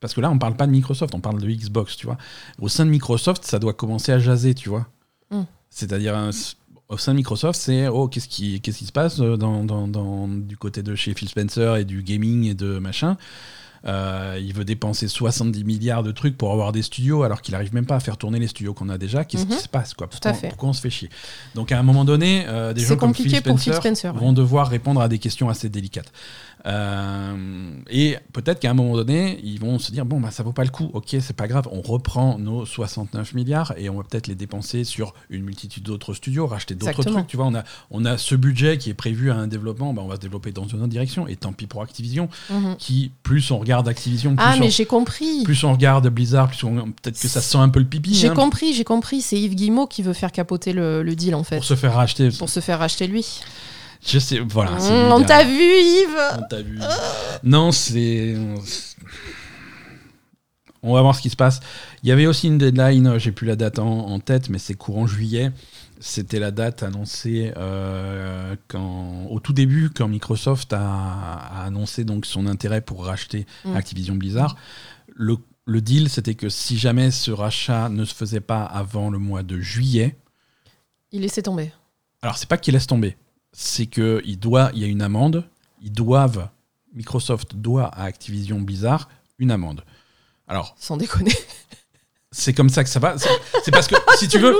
parce que là on parle pas de Microsoft, on parle de Xbox, tu vois. Au sein de Microsoft, ça doit commencer à jaser, tu vois. Mm. C'est-à-dire au sein de Microsoft, c'est oh qu'est-ce qui qu'est-ce qui se passe euh, dans, dans- dans- du côté de chez Phil Spencer et du gaming et de machin? Euh, il veut dépenser 70 milliards de trucs pour avoir des studios alors qu'il arrive même pas à faire tourner les studios qu'on a déjà. Qu'est-ce qui Mhm. se passe quoi pourquoi, on se fait chier Donc à un moment donné, euh, des gens comme Phil Spencer, Phil Spencer, ouais. vont devoir répondre à des questions assez délicates. Euh, et peut-être qu'à un moment donné, ils vont se dire bon bah ça vaut pas le coup. Ok, c'est pas grave, on reprend nos 69 milliards et on va peut-être les dépenser sur une multitude d'autres studios, racheter d'autres trucs. Tu vois, on a on a ce budget qui est prévu à un développement, bah, on va se développer dans une autre direction. Et tant pis pour Activision, Mhm. qui plus on regarde Activision, plus ah on mais j'ai compris plus on regarde Blizzard, plus on- peut-être que ça sent un peu le pipi. j'ai hein, compris j'ai compris c'est Yves Guillemot qui veut faire capoter le, le deal en fait pour se faire racheter. pour se faire racheter lui Je sais, voilà. Mmh, on t'a vu Yves On t'a vu. Non, c'est. On va voir ce qui se passe. Il y avait aussi une deadline, j'ai plus la date en, en tête, mais c'est courant juillet. C'était la date annoncée euh, quand, au tout début, quand Microsoft a, a annoncé donc son intérêt pour racheter Mm. Activision Blizzard. Le, le deal, c'était que si jamais ce rachat ne se faisait pas avant le mois de juillet, Il laissait tomber. alors c'est pas qu'il laisse tomber, c'est que il doit, il y a une amende. Ils doivent, Microsoft doit à Activision Blizzard une amende. Alors Sans déconner. <laughs> c'est comme ça que ça va. C'est parce que si tu veux,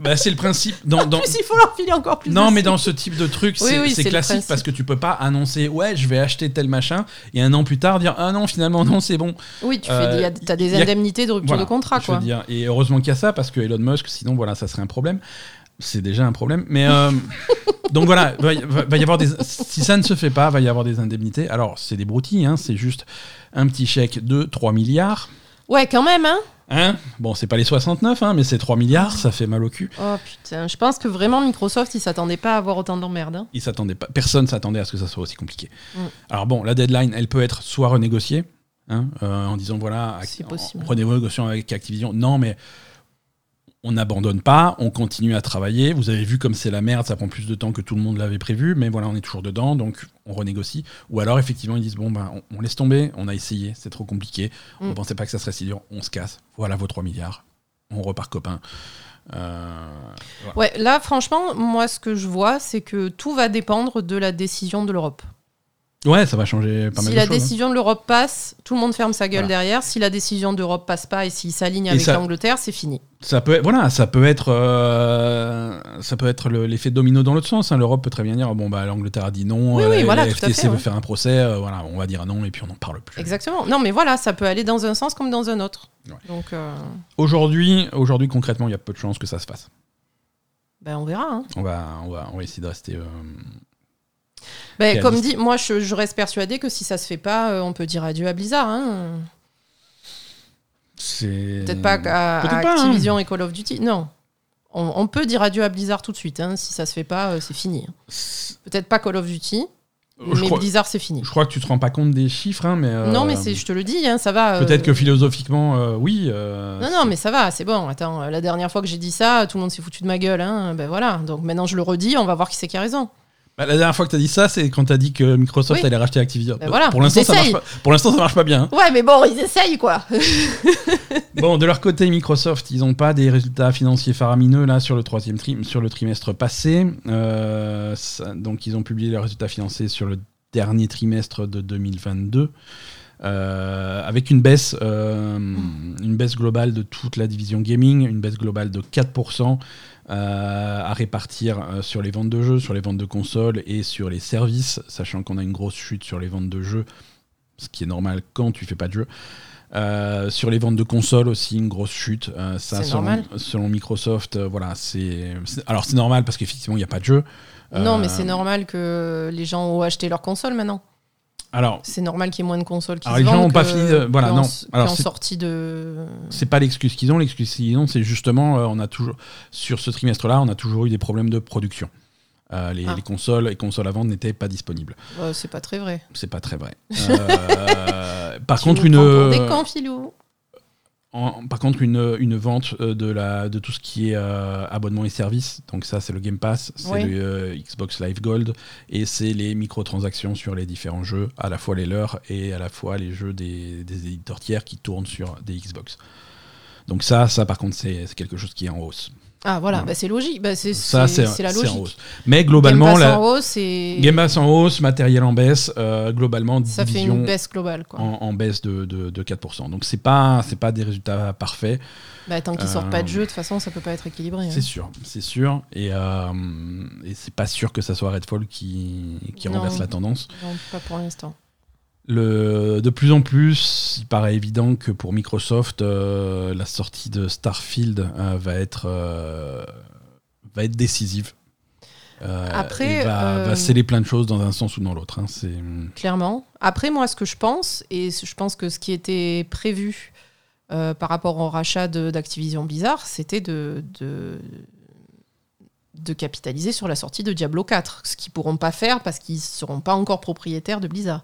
bah, c'est le principe. Dans, plus, il faut leur filer encore plus. non, mais dans ce type de truc, c'est oui, classique parce que tu peux pas annoncer ouais, je vais acheter tel machin et un an plus tard dire ah non, finalement non, c'est bon. Oui, tu Euh, fais, des- y a- t'as des a- indemnités de rupture Voilà, de contrat, je veux quoi. dire. Et heureusement qu'il y a ça parce que Elon Musk, sinon voilà, ça serait un problème. C'est déjà un problème. Mais euh, <laughs> donc voilà, va, va- va y avoir des. Si ça ne se fait pas, va y avoir des indemnités. Alors c'est des broutilles, hein, c'est juste un petit chèque de 3 milliards. Ouais, quand même, hein. Hein? Bon, c'est pas les 69, hein, mais c'est 3 milliards, ça fait mal au cul. Oh putain, je pense que vraiment Microsoft, ils s'attendaient pas à avoir autant d'emmerdes. hein. Ils s'attendaient pas, personne s'attendait à ce que ça soit aussi compliqué. Mm. Alors bon, la deadline, elle peut être soit renégociée, hein, euh, en disant voilà, en- en renégociation avec Activision. Non, mais on n'abandonne pas, on continue à travailler. Vous avez vu comme c'est la merde, ça prend plus de temps que tout le monde l'avait prévu, mais voilà, on est toujours dedans, donc on renégocie. Ou alors effectivement, ils disent bon ben, on, on laisse tomber, on a essayé, c'est trop compliqué, on Mm. pensait pas que ça serait si dur, on se casse. Voilà vos 3 milliards, on repart copains. Euh, voilà. Ouais, là, franchement, moi, ce que je vois, c'est que tout va dépendre de la décision de l'Europe. Ouais, ça va changer pas Si mal la de choses. hein. décision de l'Europe passe, tout le monde ferme sa gueule Voilà. derrière. Si la décision d'Europe passe pas et s'il s'aligne avec ça- l'Angleterre, c'est fini. Ça peut être, voilà, ça peut être, euh, ça peut être le- l'effet domino dans l'autre sens. hein. L'Europe peut très bien dire, bon bah l'Angleterre a dit non, Oui, euh, oui, la, voilà, la FTC fait, veut ouais. faire un procès, euh, voilà, on va dire non et puis on n'en parle plus. Exactement. Non, mais voilà, ça peut aller dans un sens comme dans un autre. Ouais. Donc, euh, Aujourd'hui, aujourd'hui concrètement, il y a peu de chances que ça se fasse. ben, on verra. hein. On va, on va, on va essayer de rester. Euh, Ben, comme dit, moi, je, je reste persuadé que si ça se fait pas, euh, on peut dire adieu à Blizzard. hein. Peut-être pas à, hein. Activision et Call of Duty. Non. On, on peut dire adieu à Blizzard tout de suite. hein. Si ça se fait pas, euh, c'est fini. Peut-être pas Call of Duty, Je mais crois, Blizzard, c'est fini. je crois que tu te rends pas compte des chiffres, hein, mais. euh, Non, mais je te le dis, hein, ça va. euh, Peut-être que philosophiquement, euh, oui. euh, Non, non, mais ça va, c'est bon. Attends, euh, la dernière fois que j'ai dit ça, tout le monde s'est foutu de ma. Hein. Ben voilà. Donc maintenant, je le redis, on va voir qui c'est qui a raison. Bah, la dernière fois que tu as dit ça, c'est quand tu as dit que Microsoft Oui. allait racheter Activision. Ben voilà, pour l'instant, ça marche pas. Pour l'instant, ça marche pas bien. hein. Ouais, mais bon, ils essayent, quoi. <laughs> Bon, de leur côté, Microsoft, ils n'ont pas des résultats financiers faramineux là sur le troisième tri sur le trimestre passé. Euh, ça- donc, ils ont publié leurs résultats financiers sur le dernier trimestre de 2022. euh, avec une baisse, euh, une baisse globale de toute la division gaming, une baisse globale de 4% euh, à répartir euh, sur les ventes de jeux, sur les ventes de consoles et sur les services, sachant qu'on a une grosse chute sur les ventes de jeux, ce qui est normal quand tu fais pas de jeu. Euh, sur les ventes de consoles aussi, une grosse chute. Euh, ça, C'est selon, normal. selon Microsoft, euh, voilà, c'est. Alors c'est normal parce qu'effectivement il n'y a pas de jeu. Non, mais c'est normal que les gens ont acheté leur console maintenant. Alors C'est normal qu'il y ait moins de consoles qui Alors, se les gens vendent ont pas que- fini de- voilà, qu'en- non. qu'en Alors, c'est- sortie de. c'est pas l'excuse qu'ils ont. L'excuse qu'ils ont, c'est justement, euh, on a toujours sur ce trimestre-là, on a toujours eu des problèmes de production. Euh, les, Ah. les consoles, les consoles à vendre n'étaient pas disponibles. Ouais, c'est pas très vrai. C'est pas très vrai. Euh, <laughs> par Tu contre, nous une, prends pour des cons, filou. En- par contre, une, une vente euh, de, la, de tout ce qui est euh, abonnement et services, donc ça c'est le Game Pass, c'est Oui. le euh, Xbox Live Gold, et c'est les microtransactions sur les différents jeux, à la fois les leurs et à la fois les jeux des, des éditeurs tiers qui tournent sur des Xbox. Donc ça, ça par contre c'est quelque chose qui est en hausse. Ah voilà, Voilà. bah, c'est logique. Bah, c'est la en logique. hausse. Mais globalement, Game Pass la, en hausse et Game Pass en hausse, matériel en baisse, euh, globalement ça fait une baisse globale. Quoi. en, en baisse de, de, de 4%. Donc c'est pas, c'est pas des résultats parfaits. Bah, tant qu'ils sortent pas de Euh, jeu, de toute façon, ça peut pas être équilibré. hein. C'est sûr, c'est sûr. Et, euh, et c'est pas sûr que ça soit Redfall qui, qui Non. renverse la tendance. Non, pas pour l'instant. Le, de plus en plus, il paraît évident que pour Microsoft, euh, la sortie de Starfield euh, va, être, euh, va être décisive. Après, et va, va sceller plein de choses dans un sens ou dans l'autre. hein. Clairement. Après, moi, ce que je pense, et je pense que ce qui était prévu par rapport au rachat d'Activision Blizzard, c'était de, de, de capitaliser sur la sortie de Diablo 4, ce qu'ils pourront pas faire parce qu'ils seront pas encore propriétaires de Blizzard.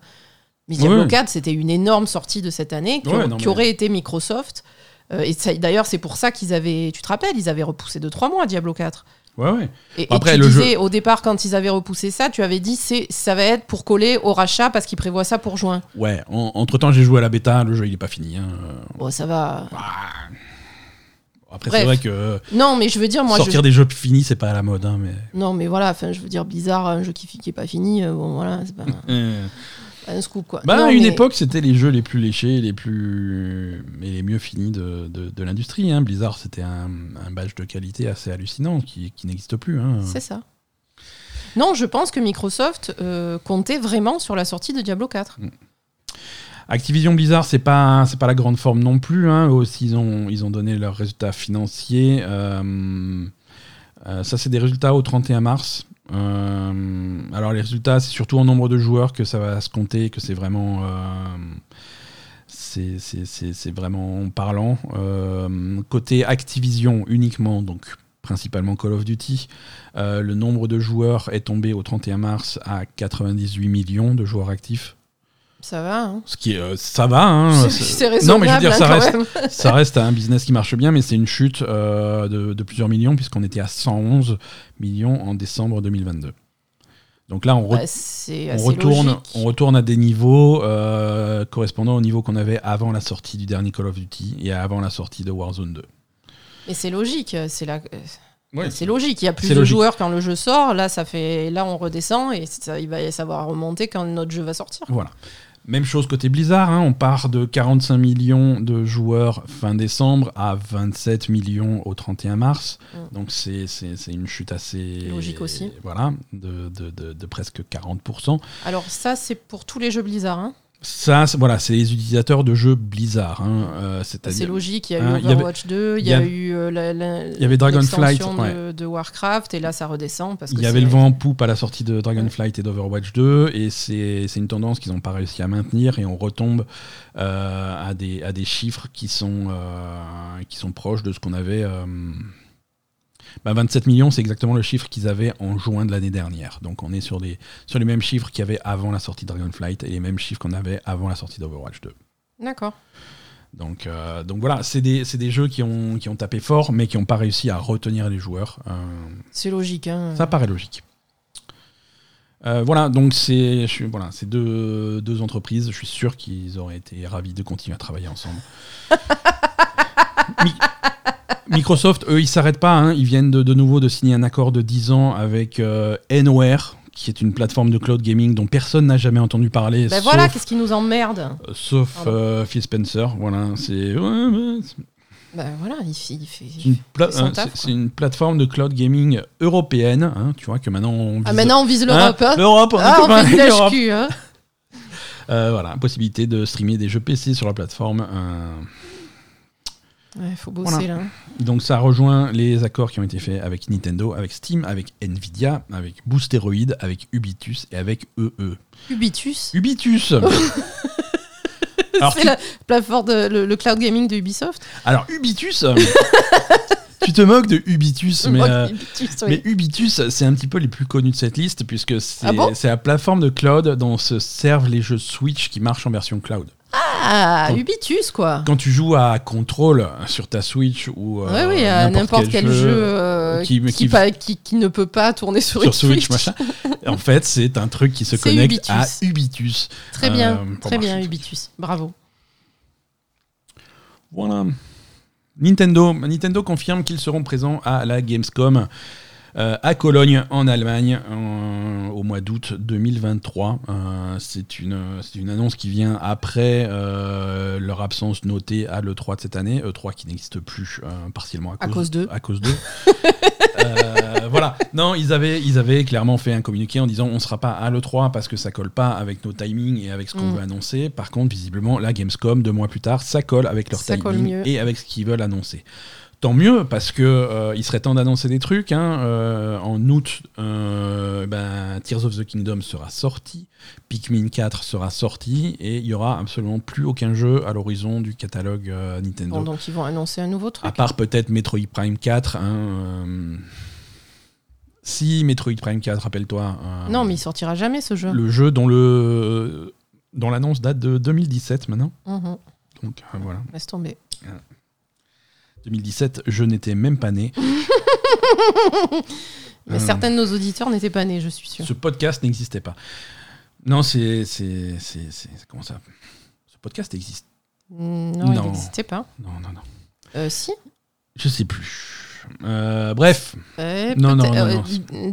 Mais Diablo Ouais. 4, c'était une énorme sortie de cette année qui, Ouais, non, qui mais- aurait été Microsoft. Euh, et d'ailleurs, c'est pour ça qu'ils avaient, tu te rappelles, ils avaient repoussé de trois mois Diablo 4. Ouais, ouais. Et, et Après, tu le disais, au départ, quand ils avaient repoussé ça, tu avais dit c'est ça va être pour coller au rachat parce qu'ils prévoient ça pour juin. Ouais, entre temps, j'ai joué à la bêta, le jeu il est pas fini. hein. Bon, ça va. Bah, Après, c'est vrai que Non, mais je veux dire, moi, sortir je... des jeux finis, c'est pas à la mode. Hein, mais... non, mais voilà, enfin, je veux dire, bizarre, un jeu qui, qui est pas fini, euh, bon, voilà, c'est Euh, pas <laughs> un scoop, quoi. Bah, Non, à une mais- époque, c'était les jeux les plus léchés, les plus et les mieux finis de, de, de l'industrie. Hein. Blizzard, c'était un, un badge de qualité assez hallucinant qui, qui n'existe plus. Hein. C'est ça. Non, je pense que Microsoft euh, comptait vraiment sur la sortie de Diablo 4. Activision Blizzard, c'est pas c'est pas la grande forme non plus. Hein. Eux aussi, ils ont ils ont donné leurs résultats financiers. Euh, euh, ça, c'est des résultats au 31 mars. Euh, alors les résultats, c'est surtout en nombre de joueurs que ça va se compter, que c'est vraiment euh, vraiment parlant. Euh, côté Activision uniquement, donc principalement Call of Duty, le nombre de joueurs est tombé au 31 mars à 98 millions de joueurs actifs. Ça va, hein Ce qui est, euh, ça va. Hein, C'est- raisonnable, Non, mais je veux dire, hein, ça reste, <laughs> ça reste un business qui marche bien, mais c'est une chute euh, de, de plusieurs millions, puisqu'on était à 111 millions en décembre 2022. Donc là, on, re- Bah, on retourne, logique. on retourne à des niveaux euh, correspondant au niveau qu'on avait avant la sortie du dernier Call of Duty et avant la sortie de Warzone 2. Mais c'est logique, c'est la... Ouais. c'est logique. Il y a plus de logique. joueurs quand le jeu sort. Là, ça fait, là, on redescend et ça, il va savoir remonter quand notre jeu va sortir. Voilà. Même chose côté Blizzard, hein, on part de 45 millions de joueurs fin décembre à 27 millions au 31 mars. Mm. Donc c'est une chute assez... Logique aussi. Voilà, de, de- de- de presque 40%. Alors ça, c'est pour tous les jeux Blizzard. Hein. Ça, c'est- voilà, c'est les utilisateurs de jeux Blizzard. hein, euh, C'est logique. Il y a hein, eu Overwatch 2, il y, y a eu euh, la, la- il y avait Dragonflight, de, de Warcraft et là, ça redescend Il y avait le vent en poupe à la sortie de Dragonflight et d'Overwatch 2, et c'est c'est une tendance qu'ils n'ont pas réussi à maintenir, et on retombe euh, à, des, à des chiffres qui sont, euh, qui sont proches de ce qu'on avait. Euh, bah, 27 millions, c'est exactement le chiffre qu'ils avaient en juin de l'année dernière. Donc on est sur, des, sur les mêmes chiffres qu'il y avait avant la sortie de Dragonflight et les mêmes chiffres qu'on avait avant la sortie d'Overwatch 2. D'accord. Donc, euh, donc voilà, c'est des, c'est des jeux qui ont, qui ont tapé fort, mais qui n'ont pas réussi à retenir les joueurs. Euh, C'est logique. Hein. ça paraît logique. Euh, voilà, donc c'est voilà, deux, deux entreprises. Je suis sûr qu'ils auraient été ravis de continuer à travailler ensemble. <laughs> Mi- Microsoft, eux, ils s'arrêtent pas. hein. Ils viennent de, de nouveau de signer un accord de 10 ans avec euh, Nowhere, qui est une plateforme de cloud gaming dont personne n'a jamais entendu parler. Ben sauf, voilà, qu'est-ce qui nous emmerde? euh, sauf euh, Phil Spencer. Voilà, c'est ouais, ouais, c'est- Ben voilà, il fait. il fait- c'est une, hein, c'est- plateforme de cloud gaming européenne. hein. tu vois que maintenant on vise Ah, maintenant on vise l'Europe. Hein Hein? L'Europe, on ah, on <laughs> vise l'HQ. Hein Euh, voilà, possibilité de streamer des jeux PC sur la plateforme. euh, ouais, faut bosser Voilà. là. donc ça rejoint les accords qui ont été faits avec Nintendo, avec Steam, avec Nvidia, avec Boosteroid, avec Ubitus et avec EE. Ubitus. Ubitus <laughs> Alors, C'est tu- la plateforme, de, le, le cloud gaming de Ubisoft. alors Ubitus euh, <laughs> Tu te moques de Ubitus, mais... Euh, Ubitus, oui. Mais Ubitus, c'est un petit peu les plus connus de cette liste, puisque c'est Ah bon? c'est la plateforme de cloud dont se servent les jeux Switch qui marchent en version cloud. Ah, Quand- Ubitus quoi. Quand tu joues à Control sur ta Switch ou euh, oui, à n'importe quel, jeu, euh, qui- qui, qui- pas- qui- qui ne peut pas tourner sur, sur Switch, machin, <laughs> en fait, c'est un truc qui se connecte Ubitus. à Ubitus. Très bien, Euh, très bien. Ubitus. Bravo. Voilà. Nintendo, Nintendo confirme qu'ils seront présents à la Gamescom euh, à Cologne, en Allemagne, en- au mois d'août 2023. Euh, c'est une, c'est une annonce qui vient après euh, leur absence notée à l'E3 de cette année, E3 qui n'existe plus euh, partiellement à À cause, cause d'eux. À cause d'eux. <laughs> Euh, voilà. Non, ils avaient, ils avaient clairement fait un communiqué en disant on sera pas à l'E3 parce que ça colle pas avec nos timings et avec ce qu'on Mm. veut annoncer. Par contre, visiblement, la Gamescom, deux mois plus tard, ça colle avec leur Ça timing et avec ce qu'ils veulent annoncer. Tant mieux, parce que euh, il serait temps d'annoncer des trucs. hein. Euh, en août, euh, ben, Tears of the Kingdom sera sorti, Pikmin 4 sera sorti, et il y aura absolument plus aucun jeu à l'horizon du catalogue Nintendo. Bon, donc ils vont annoncer un nouveau truc. À part peut-être Metroid Prime 4. hein, Si Metroid Prime 4, rappelle-toi. non, mais il sortira jamais ce jeu. Le jeu dont le dont l'annonce date de 2017 maintenant. Mhm. Donc voilà. Laisse tomber. 2017, je n'étais même pas né. <laughs> Mais Euh. certains de nos auditeurs n'étaient pas nés, je suis sûr. Ce podcast n'existait pas. Non, c'est. c'est- c'est- c'est- Comment ça? Ce podcast existe. Mm, Non, il n'existait pas. Non, non, non. Euh, si. Je sais plus. Euh, bref, Non, non, non, euh,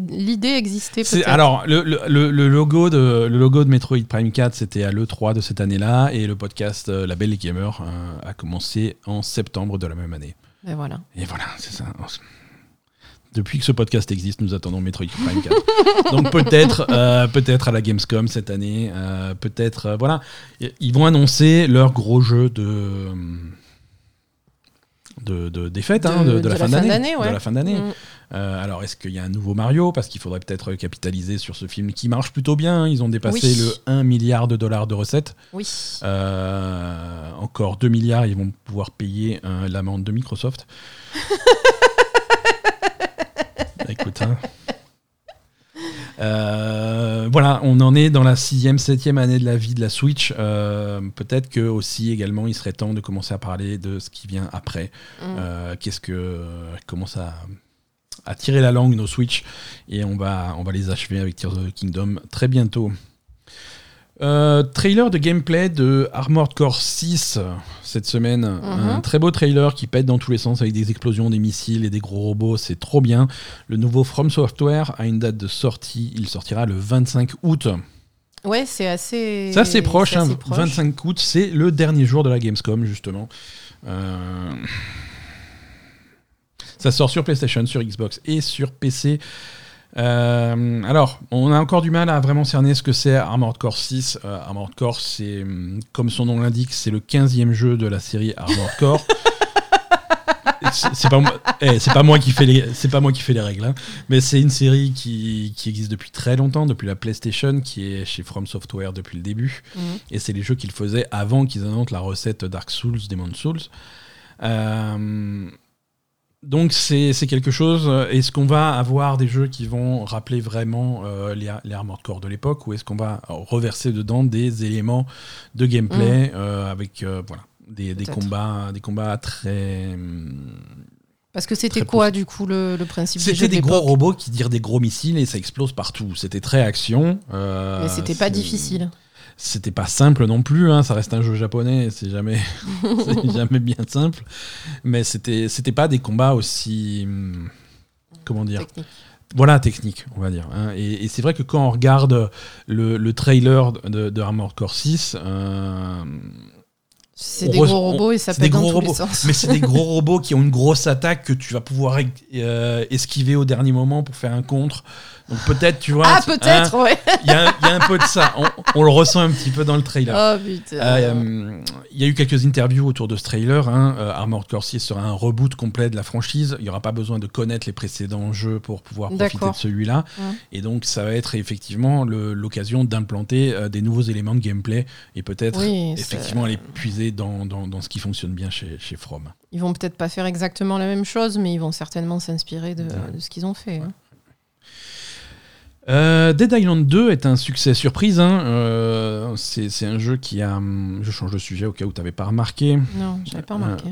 L'idée existait peut-être. alors le, le- le- le logo de le logo de Metroid Prime 4, c'était à l'E3 de cette année-là, et le podcast euh, La Belle et Gamer a commencé en septembre de la même année. Mais voilà. Et voilà, c'est ça. Depuis que ce podcast existe, nous attendons Metroid Prime 4. <laughs> Donc peut-être, euh, peut-être à la Gamescom cette année, euh, peut-être, euh, voilà, ils vont annoncer leur gros jeu de de, de des fêtes, hein, de, de la, fin d'année, ouais. de la fin d'année. Mm. Euh, alors est-ce qu'il y a un nouveau Mario? Parce qu'il faudrait peut-être capitaliser sur ce film qui marche plutôt bien. Ils ont dépassé Oui. le 1 milliard de dollars de recettes. Oui. Euh, encore 2 milliards, ils vont pouvoir payer euh, l'amende de Microsoft. <laughs> Écoute, hein. Euh, voilà, on en est dans la sixième, septième année de la vie de la Switch. Euh, Peut-être que aussi également, il serait temps de commencer à parler de ce qui vient après. Mm. Euh, Qu'est-ce que commence à, à tirer la langue nos Switch et on va on va les achever avec Tears of the Kingdom très bientôt. Euh, trailer de gameplay de Armored Core 6 euh, cette semaine. Un très beau trailer qui pète dans tous les sens avec des explosions, des missiles et des gros robots. C'est trop bien. Le nouveau From Software a une date de sortie. Il sortira le 25 août. Ouais, c'est assez. Ça, c'est proche, hein. proche. 25 août, c'est le dernier jour de la Gamescom, justement. Euh, Ça sort sur PlayStation, sur Xbox et sur PC. Euh, alors, on a encore du mal à vraiment cerner ce que c'est Armored Core 6. Euh, Armored Core, c'est, hum, comme son nom l'indique, c'est le 15e jeu de la série Armored Core. <laughs> c'est pas moi, eh, pas moi qui fais les, c'est pas moi qui fais les règles, hein. mais c'est une série qui, qui existe depuis très longtemps, depuis la PlayStation, qui est chez From Software depuis le début. Mhm. Et c'est les jeux qu'ils faisaient avant qu'ils annoncent la recette Dark Souls, Demon Souls. Euh, donc c'est quelque chose. Est-ce qu'on va avoir des jeux qui vont rappeler vraiment euh, les, les Armored Core de l'époque ou est-ce qu'on va reverser dedans des éléments de gameplay euh, avec euh, voilà, des, des combats, des combats très... hum, Parce que c'était quoi, du coup, le, le principe C'était de des gros robots qui tirent des gros missiles et ça explose partout. C'était très action. euh, Mais c'était pas difficile. C'était pas simple non plus, hein, ça reste un jeu japonais, c'est jamais, <laughs> <laughs> jamais bien simple. Mais c'était, pas des combats aussi. hum, Comment dire? Technique. Voilà, technique, on va dire. hein. Et, et c'est vrai que quand on regarde le, le trailer de, de Armored Core 6, euh, C'est des gros robots et ça pète des dans gros tous robots. les sens. mais c'est des gros <laughs> robots qui ont une grosse attaque que tu vas pouvoir euh, esquiver au dernier moment pour faire un contre. Donc peut-être, tu vois. Ah, tu- hein, peut-être, ouais. Il y, a il y a un peu de ça. On, on le ressent un petit peu dans le trailer. Oh putain. Euh, Il y a eu quelques interviews autour de ce trailer. Hein. Euh, Armored Core 6 sera un reboot complet de la franchise. Il n'y aura pas besoin de connaître les précédents jeux pour pouvoir profiter de celui-là. Ouais. Et donc, ça va être effectivement l'occasion d'implanter euh, des nouveaux éléments de gameplay et peut-être Oui, effectivement les puiser dans, dans, dans ce qui fonctionne bien chez, chez From. Ils vont peut-être pas faire exactement la même chose, mais ils vont certainement s'inspirer de, Ouais. de ce qu'ils ont fait. hein. Euh, Dead Island 2 est un succès surprise. hein. Euh, c'est un jeu qui a. hum, Je change de sujet au cas où tu n'avais pas remarqué. Non, j'avais pas remarqué.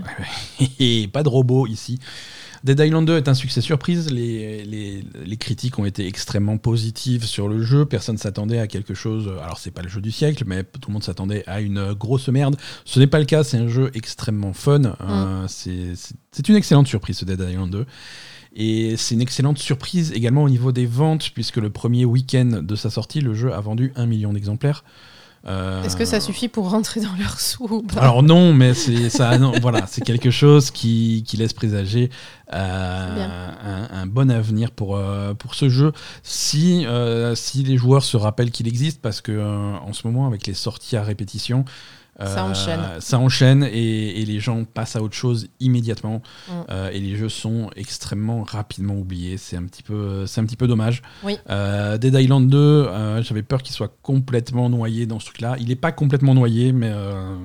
Euh, <laughs> et pas de robot ici. Dead Island 2 est un succès surprise. Les, les, les critiques ont été extrêmement positives sur le jeu. Personne s'attendait à quelque chose. Alors, c'est pas le jeu du siècle, mais tout le monde s'attendait à une grosse merde. Ce n'est pas le cas. C'est un jeu extrêmement fun. Euh, c'est- c'est c'est une excellente surprise, ce Dead Island 2. Et c'est une excellente surprise également au niveau des ventes, puisque le premier week-end de sa sortie, le jeu a vendu un million d'exemplaires. Euh, Est-ce que ça suffit pour rentrer dans leur sous ou pas alors non, mais c'est ça. non, voilà, c'est quelque chose qui, qui laisse présager euh, un, un bon avenir pour euh, pour ce jeu. Si si les joueurs se rappellent qu'il existe, parce que en ce moment avec les sorties à répétition. Ça euh, enchaîne. Ça enchaîne et, et les gens passent à autre chose immédiatement Mm. euh, et les jeux sont extrêmement rapidement oubliés. C'est un petit peu, c'est un petit peu dommage. Oui. Euh, Dead Island 2, euh, j'avais peur qu'il soit complètement noyé dans ce truc-là. Il n'est pas complètement noyé, mais euh,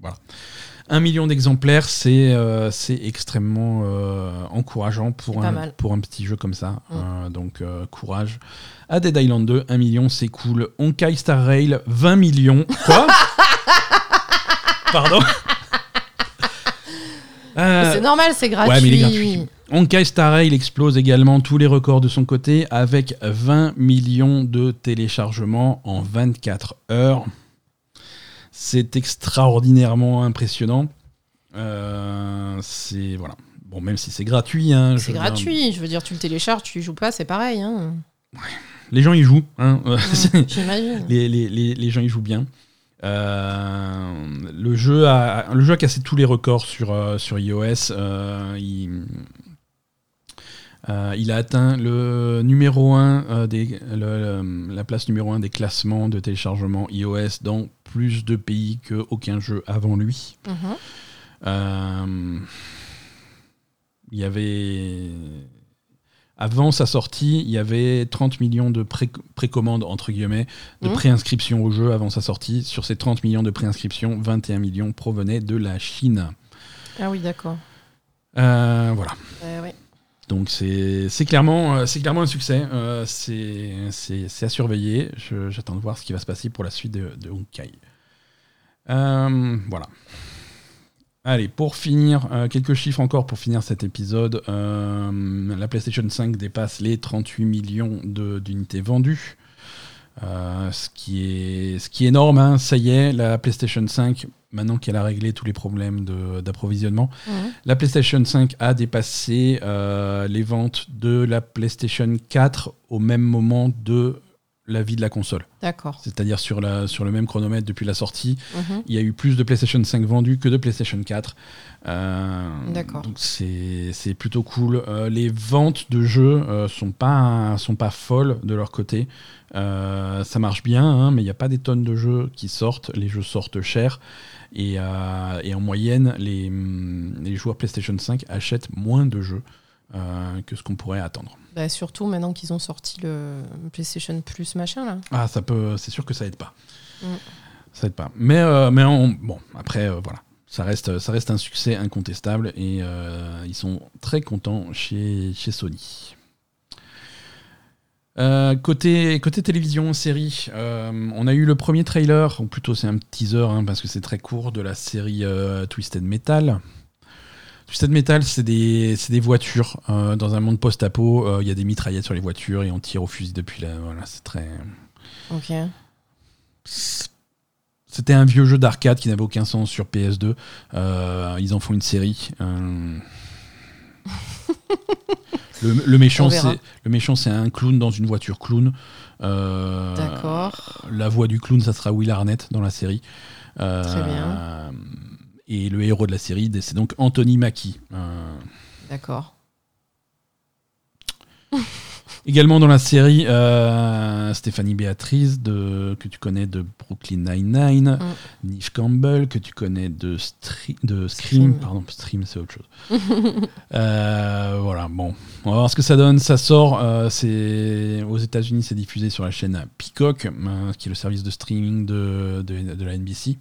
voilà. Un million d'exemplaires, c'est euh, c'est extrêmement euh, encourageant pour un, pour un petit jeu comme ça. Mm. Euh, donc euh, courage. À Dead Island 2, 1 million, c'est cool. Honkai Star Rail, 20 millions. Quoi? <laughs> Pardon <laughs> Euh, C'est normal, c'est gratuit. Ouais, mais il est gratuit. Honkai Star Rail explose également tous les records de son côté avec 20 millions de téléchargements en 24 heures. C'est extraordinairement impressionnant. Euh, c'est voilà. Bon, même si c'est gratuit. Hein, je C'est veux dire, gratuit. Je veux dire, tu le télécharges, tu y joues pas, c'est pareil. Hein. les gens y jouent. hein. Ouais, <laughs> J'imagine. les, les- les- les gens y jouent bien. Euh, le, jeu a, le jeu a cassé tous les records sur, euh, sur iOS. Euh, il, il a atteint le numéro 1 des, le- le- la place numéro 1 des classements de téléchargement iOS dans plus de pays qu'aucun jeu avant lui. Mhm. Il y avait. Avant sa sortie, il y avait 30 millions de pré- précommandes, entre guillemets, de Mhm. préinscriptions au jeu avant sa sortie. Sur ces 30 millions de préinscriptions, 21 millions provenaient de la Chine. Ah oui, d'accord. Euh, voilà. Ouais. Donc c'est clairement, euh, clairement un succès. Euh, c'est à surveiller. J'attends de voir ce qui va se passer pour la suite de, de Honkai. Euh, voilà. Allez, pour finir, euh, quelques chiffres encore pour finir cet épisode. Euh, la PlayStation 5 dépasse les 38 millions d'unités vendues. Euh, ce, qui est, ce qui est énorme, hein. ça y est, la PlayStation 5, maintenant qu'elle a réglé tous les problèmes d'approvisionnement, la PlayStation 5 a dépassé les ventes de la PlayStation 4 au même moment de la vie de la console. D'accord. C'est-à-dire sur, la, sur le même chronomètre depuis la sortie, Mhm. il y a eu plus de PlayStation 5 vendus que de PlayStation 4. Euh, D'accord. Donc c'est c'est plutôt cool. Euh, les ventes de jeux euh, sont pas sont pas folles de leur côté. Ça marche bien, hein, mais il n'y a pas des tonnes de jeux qui sortent. Les jeux sortent cher. Et, et en moyenne, les, les joueurs PlayStation 5 achètent moins de jeux euh, que ce qu'on pourrait attendre. Bah, surtout maintenant qu'ils ont sorti le PlayStation Plus machin là. Ah, ça peut, c'est sûr que ça aide pas. Mm. Ça aide pas. Mais, euh, mais on- bon, après, euh, voilà. Ça reste, ça reste un succès incontestable et ils sont très contents chez, chez Sony. Euh, côté, côté télévision, série, euh, on a eu le premier trailer, ou plutôt c'est un teaser hein, parce que c'est très court, de la série euh, Twisted Metal. Twisted Metal, c'est des, des voitures euh, dans un monde post-apo. euh, Il y a des mitraillettes sur les voitures et on tire au fusil depuis là. Voilà, c'est très. Ok. C'était un vieux jeu d'arcade qui n'avait aucun sens sur PS2. Euh, ils en font une série. <laughs> Le, le méchant, c'est le méchant, c'est un clown dans une voiture clown. D'accord. La voix du clown, ça sera Will Arnett dans la série. Très bien. Et le héros de la série, c'est donc Anthony Mackie. Euh, D'accord. <laughs> Également dans la série, euh, Stéphanie Béatrice, de, que tu connais de Brooklyn Nine-Nine, Mm. Neve Campbell, que tu connais de, Stri- de Scream, Scream. pardon, Stream c'est autre chose. <laughs> Euh, voilà, bon, on va voir ce que ça donne. Ça sort, euh, c'est aux États-Unis, c'est diffusé sur la chaîne Peacock, qui est le service de streaming de, de, de la NBC.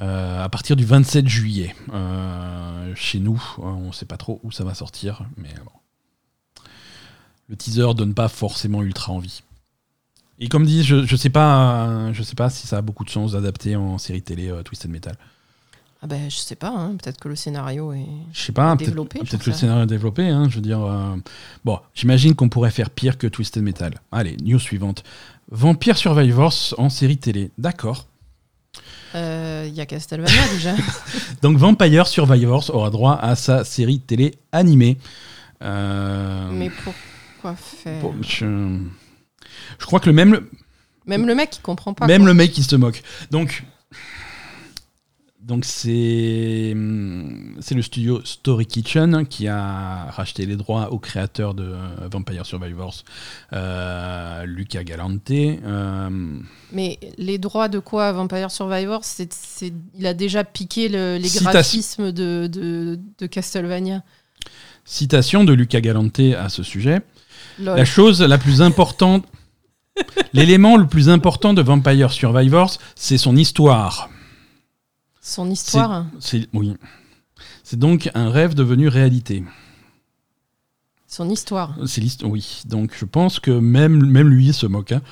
Euh, à partir du 27 juillet. Euh, chez nous, euh, on ne sait pas trop où ça va sortir, mais bon. Le teaser donne pas forcément ultra envie. Et comme dit, je, je sais pas, je sais pas si ça a beaucoup de chance d'adapter en série télé euh, Twisted Metal. Ah ben je sais pas. hein, Peut-être que le scénario est. Je sais pas, peut-être Développé, peut-être j'en que le scénario est développé. Hein, je veux dire, euh, bon, j'imagine qu'on pourrait faire pire que Twisted Metal. Allez, news suivante. Vampire Survivors en série télé. D'accord. Euh, Il y a Castlevania <laughs> déjà. Donc Vampire Survivors aura droit à sa série télé animée. Euh, Mais pourquoi faire bon, je, je crois que le même, Même le mec il comprend pas. même quoi. le mec qui se moque. Donc, donc c'est le studio Story Kitchen qui a racheté les droits au créateur de Vampire Survivors, euh, Luca Galante. Euh, Mais les droits de quoi Vampire Survivor c'est, c'est- Il a déjà piqué le- les Citation. graphismes de, de, de Castlevania. citation de Luca Galante à ce sujet. Lol. La chose la plus importante, <laughs> l'élément le plus important de Vampire Survivors, c'est son histoire. Son histoire. C'est oui. C'est donc un rêve devenu réalité. Son histoire. C'est l'histoire, oui. Donc je pense que même, même lui se moque. hein.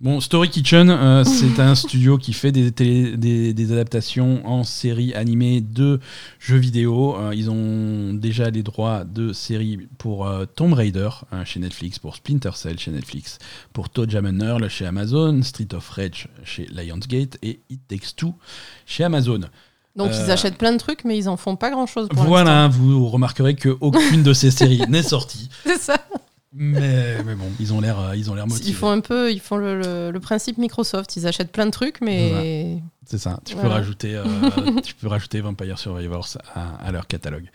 Bon, Story Kitchen, euh, c'est un studio qui fait des, télé- des, des adaptations en séries animées de jeux vidéo. Euh, ils ont déjà les droits de séries pour euh, Tomb Raider hein, chez Netflix, pour Splinter Cell chez Netflix, pour Toad Manor chez Amazon, Street of Rage chez Lionsgate et It Takes Two chez Amazon. Donc Euh, ils achètent plein de trucs, mais ils en font pas grand chose pour Voilà, vous remarquerez qu'aucune de ces séries <laughs> n'est sortie. C'est ça. Mais, mais bon, ils ont l'air euh, ils ont l'air motivés. Ils font un peu, ils font le, le- le principe Microsoft. Ils achètent plein de trucs, mais C'est ça. Tu peux rajouter, euh, tu peux rajouter Vampire Survivors à, à leur catalogue.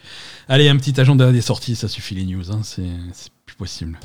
Allez, un petit agenda des sorties, ça suffit les news. hein, c'est plus possible.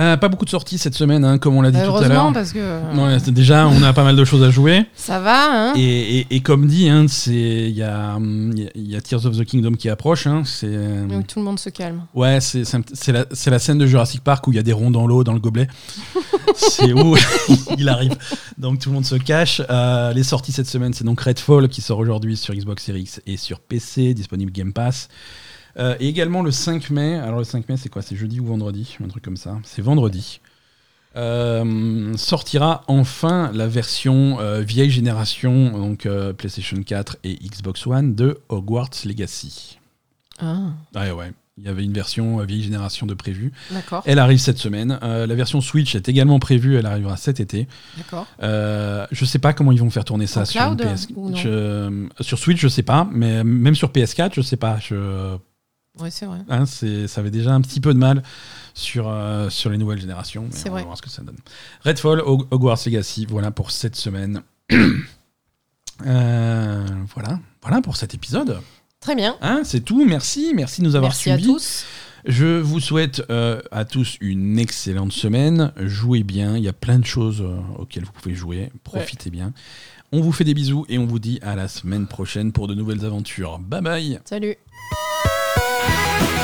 Euh, pas beaucoup de sorties cette semaine, hein, comme on l'a dit tout à heureusement l'heure. parce que Ouais, c'est- déjà, on a pas mal de choses à jouer. ça va. Hein Et, et- et comme dit, hein, il y, a, il y a- il y a Tears of the Kingdom qui approche. hein, euh, Donc tout le monde se calme. ouais, c'est la, la scène de Jurassic Park où il y a des ronds dans l'eau, dans le gobelet. <laughs> c'est où <laughs> il arrive. Donc tout le monde se cache. Euh, les sorties cette semaine, c'est donc Redfall qui sort aujourd'hui sur Xbox Series X et sur PC, disponible Game Pass. Euh, et également le 5 mai. Alors le 5 mai, c'est quoi? C'est jeudi ou vendredi? Un truc comme ça. C'est vendredi. Euh, sortira enfin la version euh, vieille génération, donc PlayStation 4 et Xbox One de Hogwarts Legacy. Ah, Ouais, ouais. Il y avait une version vieille génération de prévue. d'accord, Elle arrive cette semaine. Euh, la version Switch est également prévue. Elle arrivera cet été. d'accord. Euh, je sais pas comment ils vont faire tourner ça En sur PS. je- sur Switch, je sais pas, mais même sur PS4, je sais pas. Je, Ouais, c'est vrai. Hein, ça avait déjà un petit peu de mal sur, euh, sur les nouvelles générations. mais C'est on vrai. va voir ce que ça donne. Redfall, Hog- Hogwarts Legacy, voilà pour cette semaine. <clears throat> Euh, voilà, voilà pour cet épisode. Très bien. Hein, c'est tout. Merci, merci de nous avoir Merci à suivis. tous. Je vous souhaite euh, à tous une excellente semaine. Jouez bien. Il y a plein de choses auxquelles vous pouvez jouer. Profitez bien. On vous fait des bisous et on vous dit à la semaine prochaine pour de nouvelles aventures. Bye bye. Salut. Bye.